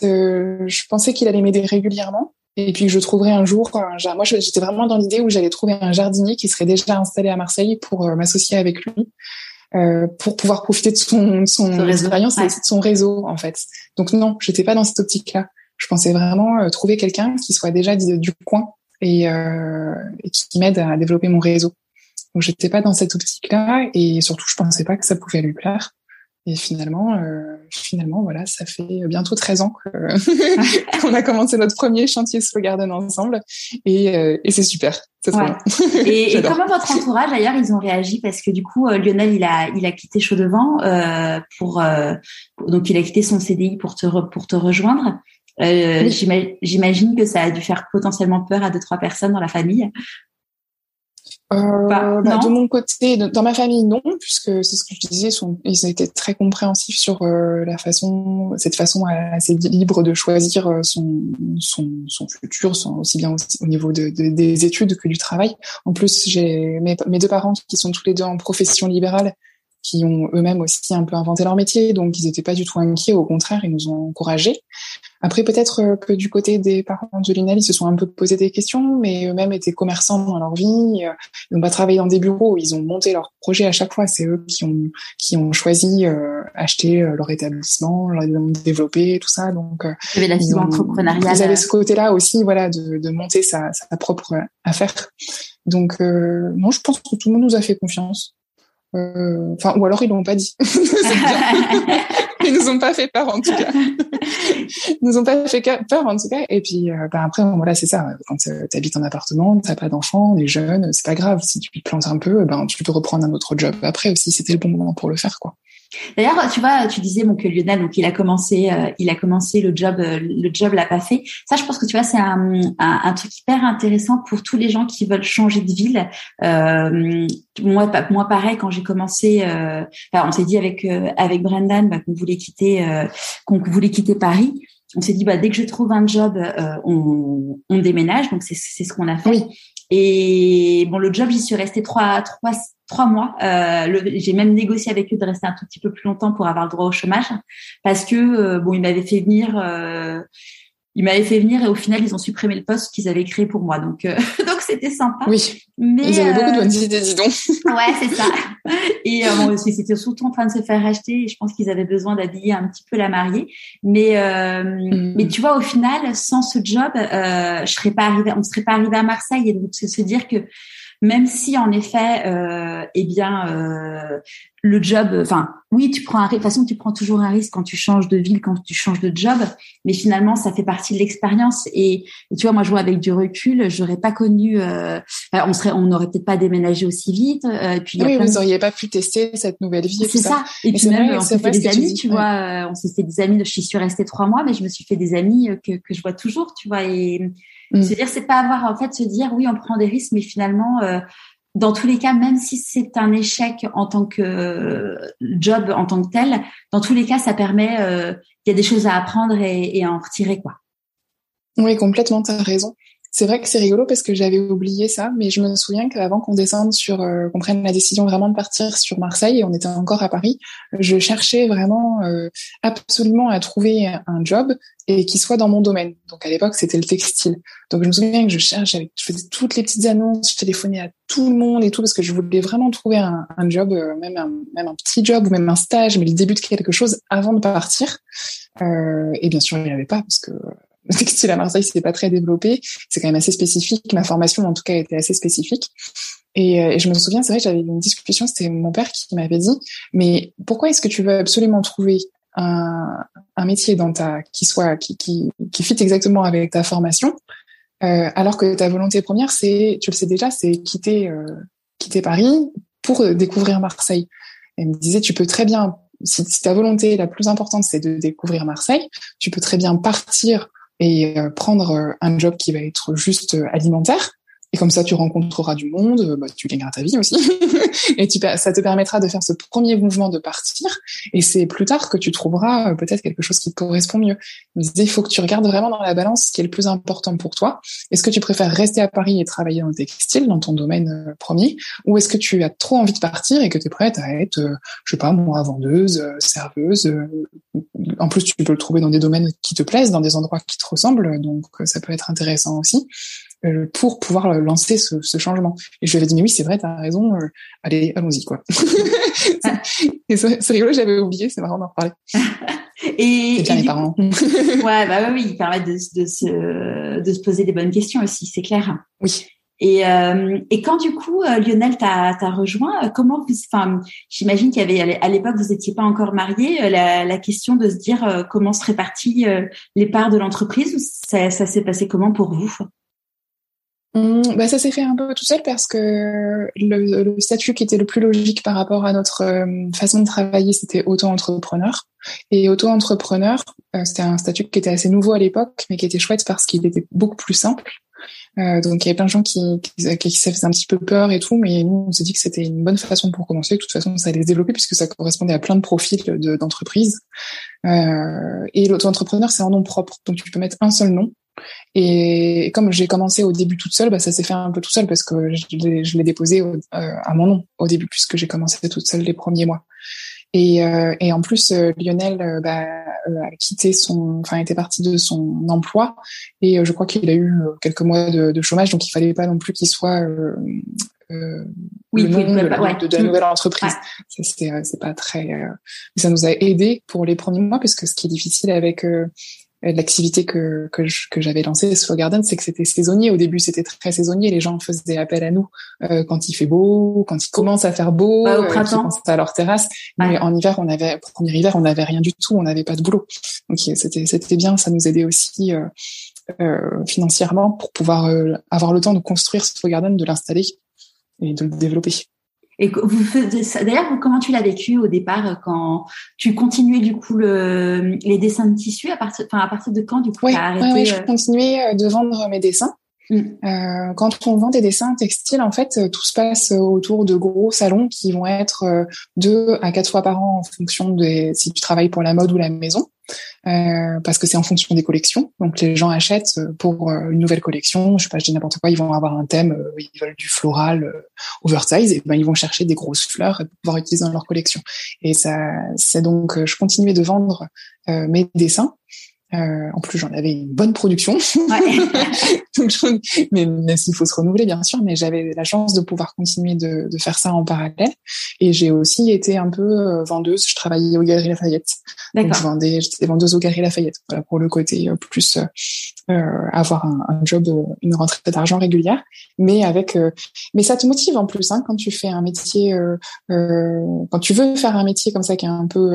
S2: je pensais qu'il allait m'aider régulièrement et puis que je trouverais un jour un moi j'étais vraiment dans l'idée où j'allais trouver un jardinier qui serait déjà installé à Marseille pour m'associer avec lui euh, pour pouvoir profiter de son son, son expérience et de son réseau en fait donc non j'étais pas dans cette optique là je pensais vraiment euh, trouver quelqu'un qui soit déjà du coin et, euh, et qui m'aide à développer mon réseau. Donc j'étais pas dans cette optique-là et surtout je pensais pas que ça pouvait lui plaire. Et finalement, euh, finalement, voilà, ça fait bientôt 13 ans qu'on a commencé notre premier chantier Slow Garden ensemble, et, euh, et c'est super.
S1: Ouais. et, et, comment votre entourage, d'ailleurs, ils ont réagi? Parce que du coup, euh, Lionel, il a, il a quitté Chaudevant euh, pour, euh, donc il a quitté son CDI pour te, pour te rejoindre. Euh, J'imagine que ça a dû faire potentiellement peur à deux trois personnes dans la famille.
S2: Euh, bah, de mon côté, dans ma famille, non, puisque c'est ce que je disais, sont, ils ont été très compréhensifs sur euh, la façon, cette façon assez libre de choisir son, son, son futur, son, aussi bien au niveau de, de, des études que du travail. En plus, j'ai mes, mes, deux parents qui sont tous les deux en profession libérale, qui ont eux-mêmes aussi un peu inventé leur métier, donc ils n'étaient pas du tout inquiets, au contraire, ils nous ont encouragés. Après, peut-être euh, que du côté des parents de Lionel, ils se sont un peu posé des questions, mais eux-mêmes étaient commerçants dans leur vie. Euh, ils n'ont pas travaillé dans des bureaux. Ils ont monté leur projet à chaque fois. C'est eux qui ont qui ont choisi euh, acheter euh, leur établissement, leur développer tout ça. Donc,
S1: il y avait la vision entrepreneuriale.
S2: Ils avaient ce côté-là aussi, voilà, de, de monter sa, sa propre affaire. Donc, euh, moi, je pense que tout le monde nous a fait confiance. Enfin, ou alors ils l'ont pas dit. ils nous ont pas fait peur en tout cas. ils nous ont pas fait peur en tout cas. Et puis euh, bah, après voilà c'est ça. Quand euh, tu habites en appartement, t'as pas d'enfants, on est jeune, c'est pas grave. Si tu te plantes un peu, ben tu peux reprendre un autre job après aussi. C'était le bon moment pour le faire quoi.
S1: D'ailleurs, tu vois, tu disais bon que Lionel, donc il a commencé, euh, il a commencé le job, euh, le job l'a pas fait. Ça, je pense que tu vois, c'est un, un, un, truc hyper intéressant pour tous les gens qui veulent changer de ville. Euh, moi, moi, pareil, quand j'ai commencé, euh, on s'est dit avec avec Brendan bah, qu'on voulait quitter, qu'on voulait quitter Paris. On s'est dit bah dès que je trouve un job, on, on déménage. Donc c'est c'est ce qu'on a fait. Et bon, le job, j'y suis restée trois trois trois mois. Euh, j'ai même négocié avec eux de rester un tout petit peu plus longtemps pour avoir le droit au chômage, parce que euh, bon, ils m'avaient fait venir. Euh, ils m'avaient fait venir et au final ils ont supprimé le poste qu'ils avaient créé pour moi. Donc euh, donc c'était sympa.
S2: Oui. Mais ils avaient beaucoup de bonnes idées, dis donc.
S1: ouais, c'est ça. Et bon, c'était surtout en train de se faire racheter. Et je pense qu'ils avaient besoin d'habiller un petit peu la mariée. Mais mm. mais tu vois, au final, sans ce job, je serais pas arrivée, on serait pas arrivé à Marseille. Et donc se dire que même si en effet, euh, eh bien, euh, le job, enfin, oui, tu prends un, de toute façon, tu prends toujours un risque quand tu changes de ville, quand tu changes de job, mais finalement, ça fait partie de l'expérience. Et, tu vois, moi, je vois avec du recul, j'aurais pas connu, euh, on serait, on n'aurait peut-être pas déménagé aussi vite. Euh,
S2: puis oui, vous n'auriez pas pu tester cette nouvelle vie.
S1: C'est ça. Et, puis même, on s'est fait des amis, tu, vois, on s'est fait des amis. Je suis restée trois mois, mais je me suis fait des amis que que je vois toujours, tu vois, et Mm. C'est-à-dire, c'est pas avoir en fait se dire oui, on prend des risques, mais finalement, euh, dans tous les cas, même si c'est un échec en tant que euh, job en tant que tel, dans tous les cas, ça permet, euh, il y a des choses à apprendre et, et à en retirer quoi.
S2: Oui, complètement, tu as raison. C'est vrai que c'est rigolo parce que j'avais oublié ça, mais je me souviens qu'avant qu'on descende sur, euh, qu'on prenne la décision vraiment de partir sur Marseille, et on était encore à Paris, je cherchais vraiment euh, absolument à trouver un job et qui soit dans mon domaine. Donc à l'époque, c'était le textile. Donc je me souviens que je cherchais, je faisais toutes les petites annonces, je téléphonais à tout le monde et tout parce que je voulais vraiment trouver un, un job, euh, même un, même un petit job ou même un stage, mais le début de quelque chose avant de partir. Euh, et bien sûr, il n'y avait pas parce que le textile à Marseille, c'est pas très développé. C'est quand même assez spécifique. Ma formation, en tout cas, était assez spécifique. Et, euh, je me souviens, c'est vrai, j'avais une discussion, c'était mon père qui m'avait dit, mais pourquoi est-ce que tu veux absolument trouver un, un métier dans ta qui soit qui qui qui fit exactement avec ta formation, euh, alors que ta volonté première, c'est, tu le sais déjà, c'est quitter euh, quitter Paris pour découvrir Marseille. Et il me disait, tu peux très bien si, ta volonté la plus importante c'est de découvrir Marseille, tu peux très bien partir et euh, prendre euh, un job qui va être juste euh, alimentaire et comme ça, tu rencontreras du monde, euh, bah, tu gagneras ta vie aussi. et tu, ça te permettra de faire ce premier mouvement de partir. Et c'est plus tard que tu trouveras euh, peut-être quelque chose qui te correspond mieux. Il faut que tu regardes vraiment dans la balance ce qui est le plus important pour toi. Est-ce que tu préfères rester à Paris et travailler dans le textile, dans ton domaine euh, premier, ou est-ce que tu as trop envie de partir et que tu es prête à être, je sais pas, moi, vendeuse, serveuse. En plus, tu peux le trouver dans des domaines qui te plaisent, dans des endroits qui te ressemblent. Donc, ça peut être intéressant aussi. Euh, pour pouvoir euh, lancer ce, ce, changement. Et je lui avais dit, mais oui, c'est vrai, t'as raison, euh, allez, allons-y, quoi. c'est rigolo, j'avais oublié, c'est marrant d'en reparler.
S1: et,
S2: bien les parents.
S1: ouais, bah oui, ils permettent de, de, se, de se poser des bonnes questions aussi, c'est clair.
S2: Oui.
S1: Et, euh, et quand du coup Lionel t'a rejoint, comment enfin j'imagine qu'il y avait à l'époque vous n'étiez pas encore mariés, la, la, question de se dire comment se répartit les parts de l'entreprise, ça, ça s'est passé comment pour vous?
S2: Mmh, bah ça s'est fait un peu tout seul parce que le, le, statut qui était le plus logique par rapport à notre euh, façon de travailler, c'était auto-entrepreneur. Et auto-entrepreneur, euh, c'était un statut qui était assez nouveau à l'époque, mais qui était chouette parce qu'il était beaucoup plus simple. Euh, donc il y avait plein de gens qui, qui, qui, ça faisait un petit peu peur et tout, mais nous on s'est dit que c'était une bonne façon pour commencer. De toute façon, ça allait se développer puisque ça correspondait à plein de profils d'entreprises. euh, et l'auto-entrepreneur, c'est un nom propre, donc tu peux mettre un seul nom et comme j'ai commencé au début toute seule, bah, ça s'est fait un peu tout seul parce que je l'ai déposé euh, à mon nom au début puisque j'ai commencé toute seule les premiers mois. Et, euh, et en plus, euh, Lionel euh, bah, a quitté son, enfin était parti de son emploi et je crois qu'il a eu quelques mois de, de, chômage, donc il fallait pas non plus qu'il soit euh, oui, le nom de, de, la nouvelle entreprise. Ouais. C'est pas très. Euh, ça nous a aidé pour les premiers mois parce que ce qui est difficile avec l'activité que que, que j'avais lancée Slow Garden, c'est que c'était saisonnier. Au début, c'était très saisonnier. Les gens faisaient appel à nous euh, quand il fait beau, quand il commence à faire beau,
S1: ouais, au euh, printemps,
S2: à leur terrasse. Mais en hiver, on avait premier hiver, on n'avait rien du tout. On n'avait pas de boulot. Donc c'était c'était bien. Ça nous aidait aussi. Euh, euh financièrement pour pouvoir euh, avoir le temps de construire Slow Garden, de l'installer et de le développer.
S1: Et vous d'ailleurs, comment tu l'as vécu au départ euh, quand tu continuais du coup le, les dessins de tissu à partir, enfin à partir de quand du coup
S2: oui,
S1: as arrêté
S2: Oui, je euh continuais euh, de vendre mes dessins. Mm. Euh, quand on vend des dessins textiles, en fait, tout se passe autour de gros salons qui vont être deux à quatre fois par an en fonction de si tu travailles pour la mode ou la maison. Euh, parce que c'est en fonction des collections. Donc les gens achètent pour euh, une nouvelle collection, je sais pas, je dis n'importe quoi, ils vont avoir un thème, euh, ils veulent du floral oversize, et ben ils vont chercher des grosses fleurs pour pouvoir utiliser dans leur collection. Et ça, c'est donc, je continuais de vendre mes dessins euh, en plus, j'en avais une bonne production. Ouais. Donc, mais, mais s'il faut se renouveler, bien sûr, mais j'avais la chance de pouvoir continuer de, de, faire ça en parallèle. Et j'ai aussi été un peu euh, vendeuse. Je travaillais aux Galeries Lafayette. Donc, je vendais, j'étais vendeuse aux Galeries Lafayette. Voilà, pour le côté euh, plus euh, avoir un, un, job, une rentrée d'argent régulière. Mais avec, mais ça te motive en plus hein, quand tu fais un métier, quand tu veux faire un métier comme ça qui est un peu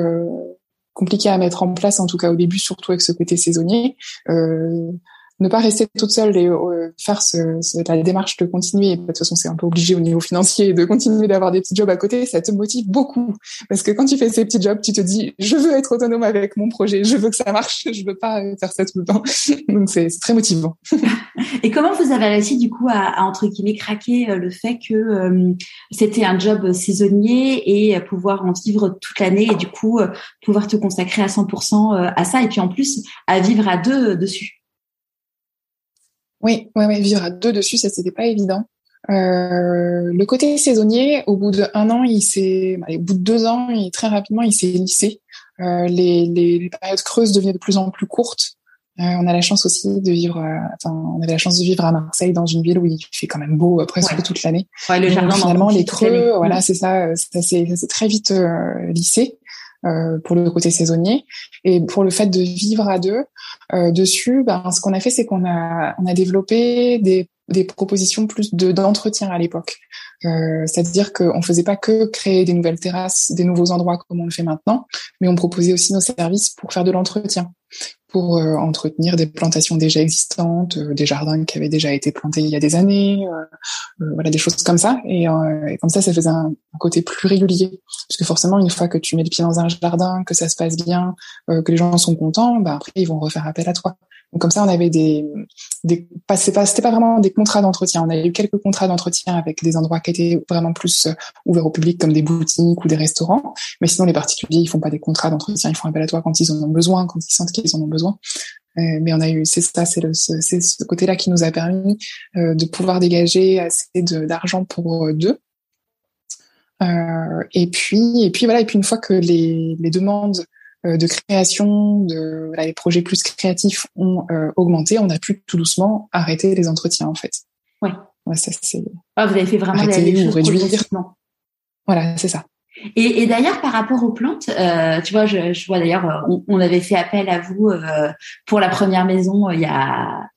S2: compliqué à mettre en place, en tout cas au début, surtout avec ce côté saisonnier. Euh, ne pas rester toute seule et euh, faire ce, ce, la démarche de continuer. De toute façon, c'est un peu obligé au niveau financier de continuer d'avoir des petits jobs à côté. Ça te motive beaucoup parce que quand tu fais ces petits jobs, tu te dis je veux être autonome avec mon projet, je veux que ça marche, je veux pas faire ça tout le temps. Donc c'est très motivant.
S1: et comment vous avez réussi du coup à, à entre guillemets craquer euh, le fait que euh, c'était un job saisonnier et pouvoir en vivre toute l'année et du coup pouvoir te consacrer à 100% à ça et puis en plus à vivre à deux dessus?
S2: Oui, ouais, ouais, vivre à deux dessus, ça c'était pas évident. Euh, le côté saisonnier, au bout d'un an, il s'est, au bout de deux ans, il, très rapidement, il s'est lissé. Euh, les, les, les, périodes creuses devenaient de plus en plus courtes. Euh, on a la chance aussi de vivre, euh, enfin, on avait la chance de vivre à Marseille, dans une ville où il fait quand même beau euh, presque toute l'année.
S1: Ouais, le jardin
S2: finalement, les creux, voilà, c'est ça, ça s'est très vite lissé. Euh, pour le côté saisonnier. Et pour le fait de vivre à deux euh, dessus ben, ce qu'on a fait c'est qu'on a on a développé des, des propositions plus de d'entretien à l'époque. Euh, c'est-à-dire qu'on faisait pas que créer des nouvelles terrasses des nouveaux endroits comme on le fait maintenant mais on proposait aussi nos services pour faire de l'entretien pour euh, entretenir des plantations déjà existantes, euh, des jardins qui avaient déjà été plantés il y a des années, euh, voilà des choses comme ça. Et, et comme ça, ça faisait un, côté plus régulier, parce que forcément, une fois que tu mets le pied dans un jardin, que ça se passe bien, que les gens sont contents, bah après ils vont refaire appel à toi. Donc comme ça, on avait des, des pas, pas, c'était pas vraiment des contrats d'entretien. On a eu quelques contrats d'entretien avec des endroits qui étaient vraiment plus ouverts au public, comme des boutiques ou des restaurants. Mais sinon, les particuliers, ils font pas des contrats d'entretien. Ils font appel à toi quand ils en ont besoin, quand ils sentent qu'ils en ont besoin. Euh, mais on a eu, c'est ça, c'est ce côté-là qui nous a permis euh, de pouvoir dégager assez d'argent pour euh, deux. et puis, et puis voilà, et puis une fois que les, les demandes de création, de voilà, les projets plus créatifs ont augmenté, on a pu tout doucement arrêter les entretiens en fait.
S1: Ouais.
S2: ouais ça c'est.
S1: Ah, vous avez fait vraiment des, choses réduire.
S2: Voilà, c'est ça.
S1: Et, et d'ailleurs, par rapport aux plantes, euh, tu vois, je, je vois d'ailleurs, euh, on, on, avait fait appel à vous euh, pour la première maison euh, il y a,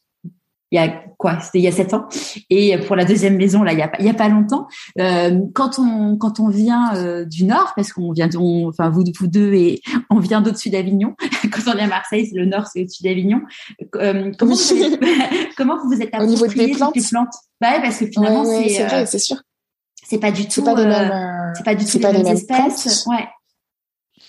S1: il y a quoi? C'était il y a sept ans. Et pour la deuxième maison, là, il y a, il y a pas longtemps. Euh, quand on quand on vient du nord, parce qu'on vient, on, enfin vous vous deux et on vient d'au-dessus d'Avignon. quand on est à Marseille, c'est le nord, c'est au-dessus d'Avignon. comment vous comment vous vous êtes
S2: au niveau des plantes,
S1: plantes? Bah ouais, parce que finalement
S2: ouais, c'est vrai, c'est sûr
S1: c'est pas du tout pas les euh, mêmes c'est pas du tout les, mêmes, espèces plantes. ouais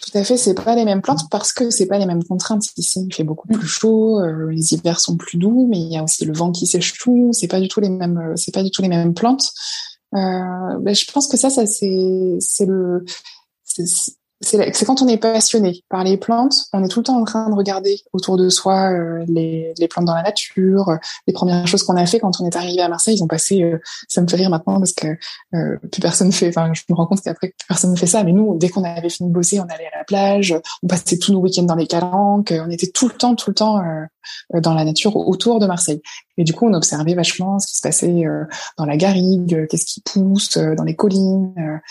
S2: tout à fait c'est pas les mêmes plantes parce que c'est pas les mêmes contraintes. Ici il fait beaucoup plus mm. chaud euh, les hivers sont plus doux mais il y a aussi le vent qui sèche tout. C'est pas du tout les mêmes euh, c'est pas du tout les mêmes plantes. Euh, ben, je pense que ça ça c'est c'est le c'est quand on est passionné par les plantes, on est tout le temps en train de regarder autour de soi euh, les, les, plantes dans la nature. Les premières choses qu'on a fait quand on est arrivé à Marseille, ils ont passé. Euh, ça me fait rire maintenant parce que euh, plus personne fait. Enfin, je me rends compte qu'après plus personne fait ça. Mais nous, dès qu'on avait fini de bosser, on allait à la plage, on passait tous nos week-ends dans les calanques. On était tout le temps, tout le temps dans la nature autour de Marseille. Et du coup, on observait vachement ce qui se passait dans la garrigue, qu'est-ce qui pousse dans les collines,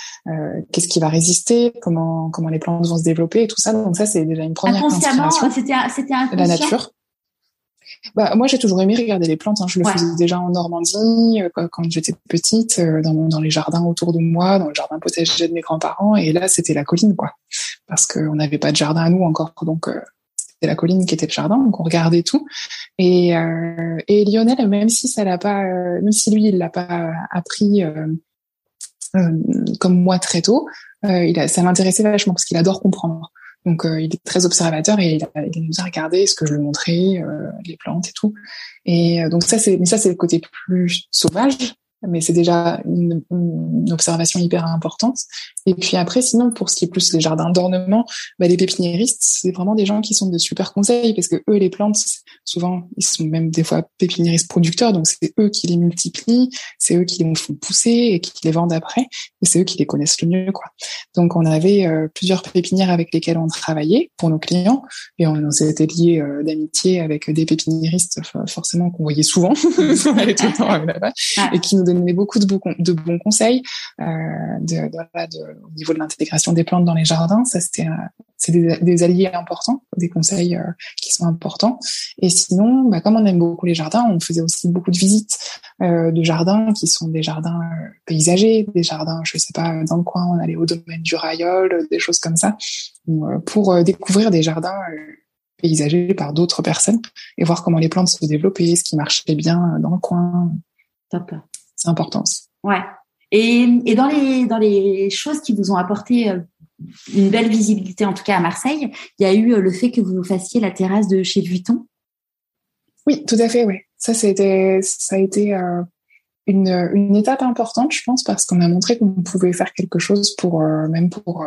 S2: qu'est-ce qui va résister, comment comment les plantes vont se développer et tout ça. Donc ça, c'est déjà une première inspiration.
S1: C'était c'était La
S2: nature. Bah, moi, j'ai toujours aimé regarder les plantes. Hein. Je le faisais déjà en Normandie, euh, quand j'étais petite, euh, dans, dans, les jardins autour de moi, dans le jardin potager de mes grands-parents. Et là, c'était la colline, quoi. Parce qu'on n'avait pas de jardin à nous encore. Donc, euh, c'était la colline qui était le jardin. Donc, on regardait tout. Et, et Lionel, même si ça l'a pas, même si lui, il l'a pas appris comme moi très tôt, euh, il a, ça m'intéressait vachement parce qu'il adore comprendre. Donc euh, il est très observateur et il, a, il nous a regardé ce que je lui montrais, euh, les plantes et tout. Et donc ça c'est, mais ça c'est le côté plus sauvage mais c'est déjà une, une, observation hyper importante. Et puis après, sinon, pour ce qui est plus les jardins d'ornement, bah, les pépiniéristes, c'est vraiment des gens qui sont de super conseils parce que eux, les plantes, souvent, ils sont même des fois pépiniéristes producteurs, donc c'est eux qui les multiplient, c'est eux qui les font pousser et qui les vendent après, et c'est eux qui les connaissent le mieux, quoi. Donc on avait euh, plusieurs pépinières avec lesquelles on travaillait pour nos clients, et on, on s'était liés euh, d'amitié avec des pépiniéristes, forcément qu'on voyait souvent, on allait tout le temps là-bas, et qui nous donnaient beaucoup de, bons conseils euh, au niveau de l'intégration des plantes dans les jardins. Ça, c'était c'est des, des, alliés importants, des conseils euh, qui sont importants. Et sinon, bah, comme on aime beaucoup les jardins, on faisait aussi beaucoup de visites euh, de jardins qui sont des jardins euh, paysagers, des jardins, je sais pas, dans le coin, on allait au domaine du Rayol, des choses comme ça, pour découvrir des jardins paysagers par d'autres personnes et voir comment les plantes se développaient, ce qui marchait bien dans le coin.
S1: Top
S2: c'est important.
S1: Ouais. Et, et dans les dans les choses qui vous ont apporté euh, une belle visibilité, en tout cas à Marseille, il y a eu euh, le fait que vous fassiez la terrasse de chez Vuitton?
S2: Oui, tout à fait, oui. Ça, c'était, ça a été euh, une, une étape importante, je pense, parce qu'on a montré qu'on pouvait faire quelque chose pour, même pour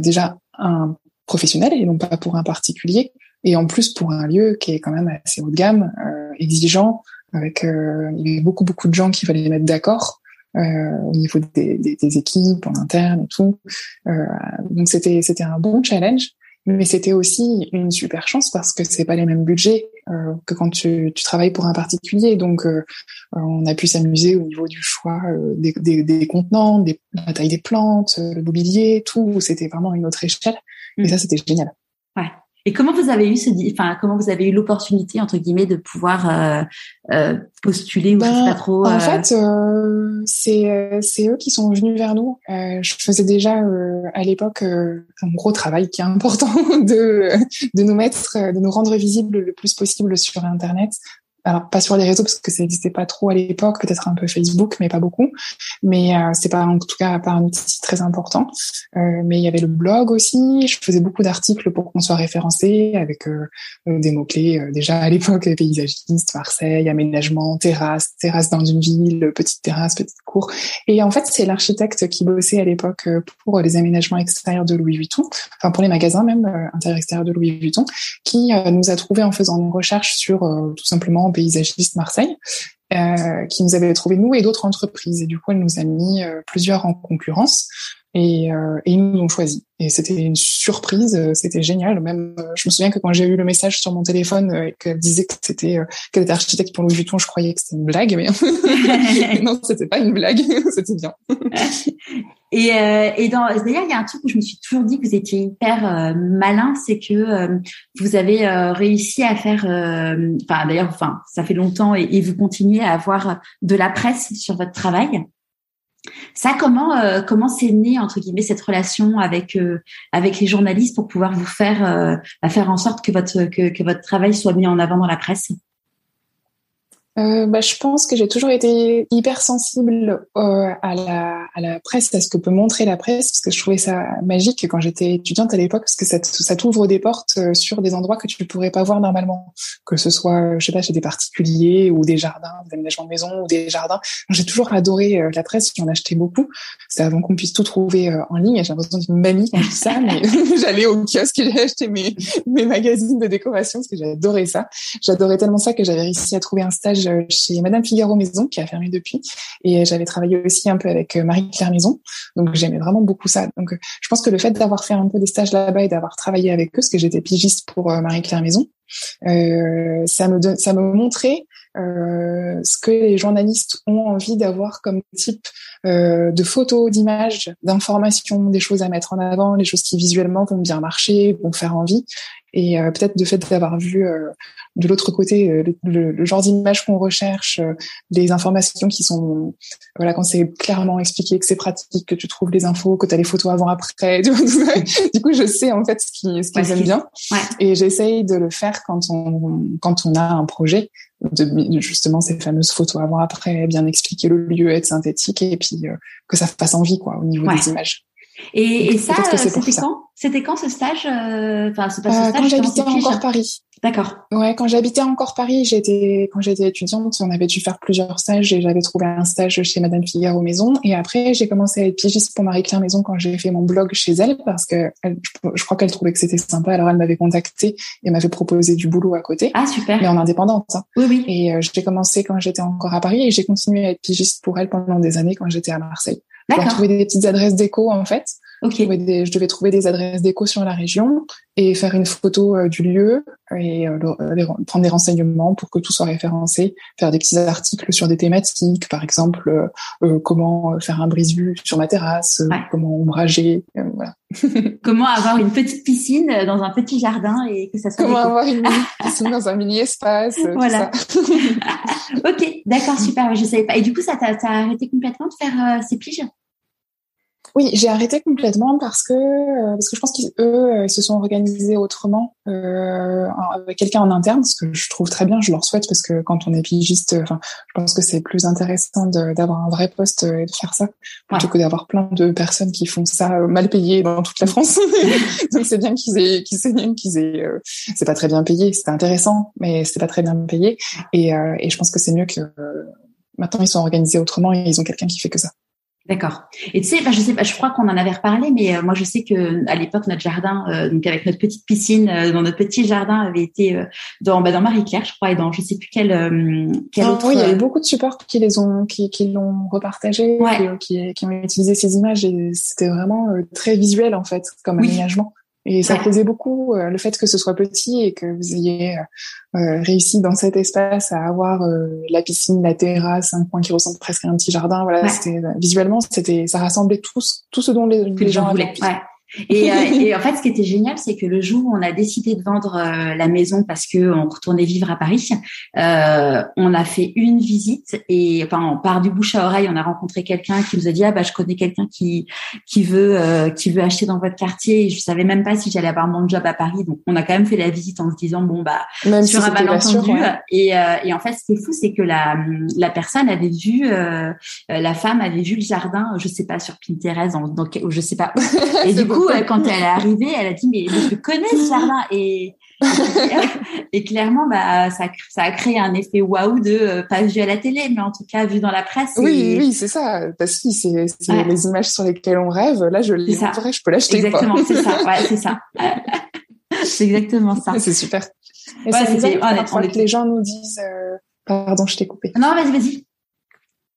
S2: déjà un professionnel et non pas pour un particulier, et en plus pour un lieu qui est quand même assez haut de gamme, exigeant, avec euh, il y avait beaucoup beaucoup de gens qui fallait mettre d'accord euh, au niveau des, des, des, équipes en interne et tout. Euh, donc c'était c'était un bon challenge, mais c'était aussi une super chance parce que c'est pas les mêmes budgets euh, que quand tu, tu travailles pour un particulier. Donc euh, on a pu s'amuser au niveau du choix euh, des, des, des, contenants, des, la taille des plantes, le mobilier, tout. C'était vraiment une autre échelle. Et mmh. ça c'était génial.
S1: Et comment vous avez eu ce, enfin comment vous avez eu l'opportunité entre guillemets de pouvoir euh, euh, postuler ou je sais pas trop.
S2: En euh, fait, euh, c'est c'est eux qui sont venus vers nous. je faisais déjà à l'époque un gros travail qui est important de de nous mettre, de nous rendre visibles le plus possible sur Internet alors pas sur les réseaux parce que ça n'existait pas trop à l'époque, peut-être un peu Facebook, mais pas beaucoup. Mais euh, c'est pas en tout cas pas un outil très important. Euh, mais il y avait le blog aussi. Je faisais beaucoup d'articles pour qu'on soit référencé avec euh, euh des mots clés euh, déjà à l'époque paysagiste, Marseille, aménagement, terrasse, terrasse dans une ville, petite terrasse, petite cour. Et en fait c'est l'architecte qui bossait à l'époque pour les aménagements extérieurs de Louis Vuitton, enfin pour les magasins même intérieur extérieur de Louis Vuitton, qui nous a trouvé en faisant une recherche sur tout simplement paysagiste Marseille, euh, qui nous avait trouvé nous et d'autres entreprises. Et du coup, elle nous a mis euh, plusieurs en concurrence et, euh, et, ils nous ont choisi. Et c'était une surprise, c'était génial. Même, je me souviens que quand j'ai eu le message sur mon téléphone et qu'elle disait que c'était qu'elle était architecte pour Louis Vuitton, je croyais que c'était une blague, mais non, c'était pas une blague, c'était bien.
S1: Et, euh, et dans, d'ailleurs, il y a un truc où je me suis toujours dit que vous étiez hyper euh, malin, c'est que euh, vous avez euh, réussi à faire, enfin d'ailleurs, enfin ça fait longtemps et, et, vous continuez à avoir de la presse sur votre travail. Ça, comment comment c'est né entre guillemets cette relation avec avec les journalistes pour pouvoir vous faire faire en sorte que votre que votre travail soit mis en avant dans la presse?
S2: Euh, bah, je pense que j'ai toujours été hyper sensible euh, à, la, à la presse, à ce que peut montrer la presse, parce que je trouvais ça magique quand j'étais étudiante à l'époque, parce que ça, ça t'ouvre des portes euh, sur des endroits que tu ne pourrais pas voir normalement, que ce soit, euh, je sais pas, chez des particuliers ou des jardins, des aménagements de maison ou des jardins. J'ai toujours adoré la presse, j'en achetais beaucoup. C'était avant qu'on puisse tout trouver en ligne. J'ai l'impression d'une mamie quand je dis ça, mais j'allais au kiosque et j'ai acheté mes, mes magazines de décoration parce que j'adorais ça. J'adorais tellement ça que j'avais réussi à trouver un stage chez Madame Figaro Maison, qui a fermé depuis. Et j'avais travaillé aussi un peu avec euh, Marie-Claire Maison. Donc j'aimais vraiment beaucoup ça. Donc euh, je pense que le fait d'avoir fait un peu des stages là-bas et d'avoir travaillé avec eux, parce que j'étais pigiste pour euh, Marie-Claire Maison, euh, ça me ça me montrait euh, ce que les journalistes ont envie d'avoir comme type euh, de photos, d'images, d'informations, des choses à mettre en avant, les choses qui visuellement vont bien marcher, vont faire envie. Et euh, peut-être de fait d'avoir vu euh, de l'autre côté euh, le, le, genre d'image qu'on recherche, des informations qui sont voilà quand c'est clairement expliqué que c'est pratique, que tu trouves les infos, que tu as les photos avant après. du coup, je sais en fait ce qui ce qu'ils aiment bien ouais. et j'essaye de le faire quand on quand on a un projet de justement ces fameuses photos avant après, bien expliquer le lieu, être synthétique et puis que ça fasse envie quoi au niveau ouais. des images.
S1: Et, et ça, c'était quand? C'était quand ce stage euh, Enfin, ce,
S2: euh, stage, quand j'habitais encore Paris.
S1: D'accord.
S2: Ouais, quand j'habitais encore Paris, j'étais quand j'étais étudiante, on avait dû faire plusieurs stages et j'avais trouvé un stage chez Madame Figaro Maison. Et après, j'ai commencé à être pigiste pour Marie-Claire Maison quand j'ai fait mon blog chez elle parce que elle, je, crois qu'elle trouvait que c'était sympa. Alors elle m'avait contacté et m'avait proposé du boulot à côté.
S1: Ah super.
S2: Mais en indépendante. Hein.
S1: Oui oui.
S2: Et euh, j'ai commencé quand j'étais encore à Paris et j'ai continué à être pigiste pour elle pendant des années quand j'étais à Marseille. Pour trouver des petites adresses d'écho en fait.
S1: Okay.
S2: Des, je devais trouver des adresses d'écho sur la région et faire une photo euh, du lieu et euh, le, prendre des renseignements pour que tout soit référencé, faire des petits articles sur des thématiques, par exemple euh, comment faire un brise-vue sur ma terrasse,
S1: ouais.
S2: comment ombrager, voilà.
S1: comment avoir une petite piscine dans un petit jardin et que ça soit
S2: comment avoir une piscine dans un mini espace,
S1: voilà. ok, d'accord, super. Je savais pas. Et du coup, ça t'a arrêté complètement de faire ces piges?
S2: Oui, j'ai arrêté complètement parce que euh, parce que je pense qu'eux euh, se sont organisés autrement euh, avec quelqu'un en interne, ce que je trouve très bien, je leur souhaite parce que quand on est pigiste, enfin, je pense que c'est plus intéressant d'avoir un vrai poste et de faire ça plutôt ouais. que d'avoir plein de personnes qui font ça mal payé dans toute la France. Donc c'est bien qu'ils aient qu'ils aient qu'ils aient euh, c'est pas très bien payé, c'était intéressant, mais c'était pas très bien payé et euh, et je pense que c'est mieux que maintenant ils sont organisés autrement et ils ont quelqu'un qui fait que ça.
S1: D'accord. Et tu sais, bah, je sais pas, je crois qu'on en avait reparlé, mais euh, moi je sais que à l'époque notre jardin, euh, donc avec notre petite piscine euh, dans notre petit jardin, avait été euh, dans bah, dans Marie Claire, je crois, et dans je sais plus quel quel autre.
S2: Oui, il y avait beaucoup de supports qui les ont qui, qui l'ont repartagé,
S1: ouais.
S2: qui, qui ont utilisé ces images et c'était vraiment très visuel en fait comme
S1: oui.
S2: aménagement. Et ça plaisait beaucoup euh, le fait que ce soit petit et que vous ayez euh, euh, réussi dans cet espace à avoir euh, la piscine, la terrasse, un coin qui ressemble presque à un petit jardin. Voilà,
S1: Ouais.
S2: c'était visuellement, c'était ça rassemblait tout, tout ce dont les, gens
S1: voulaient. Ouais. Et, euh, et en fait, ce qui était génial, c'est que le jour où on a décidé de vendre euh, la maison parce que on retournait vivre à Paris, euh, on a fait une visite et enfin, on part du bouche à oreille. On a rencontré quelqu'un qui nous a dit ah bah je connais quelqu'un qui qui veut euh, qui veut acheter dans votre quartier. Et je savais même pas si j'allais avoir mon job à Paris, donc on a quand même fait la visite en se disant bon bah
S2: Même
S1: sur
S2: si
S1: un malentendu.
S2: ouais.
S1: Et, euh, et en fait, ce qui est fou, c'est que la, la personne avait vu, euh, la femme avait vu le jardin, je sais pas, sur Pinterest, dans, dans, je sais pas. où. Et du coup, euh, quand elle est arrivée, elle a dit, mais, mais je connais ce jardin. Et, et clairement, bah, ça, ça a créé un effet waouh de, euh, pas vu à la télé, mais en tout cas vu dans la presse.
S2: Oui,
S1: et-
S2: oui, c'est ça. Parce que c'est c'est
S1: Ouais.
S2: les images sur lesquelles on rêve. Là, je les
S1: C'est
S2: vrai, je peux l'acheter.
S1: Exactement, c'est ça. Ouais, c'est ça. c'est exactement ça.
S2: C'est super. Et
S1: Ouais,
S2: ça nous
S1: c'était-
S2: arrive
S1: on est-
S2: parfois
S1: on
S2: que
S1: était-
S2: les gens nous disent. euh, Pardon, je t'ai coupé.
S1: Non, vas-y, vas-y.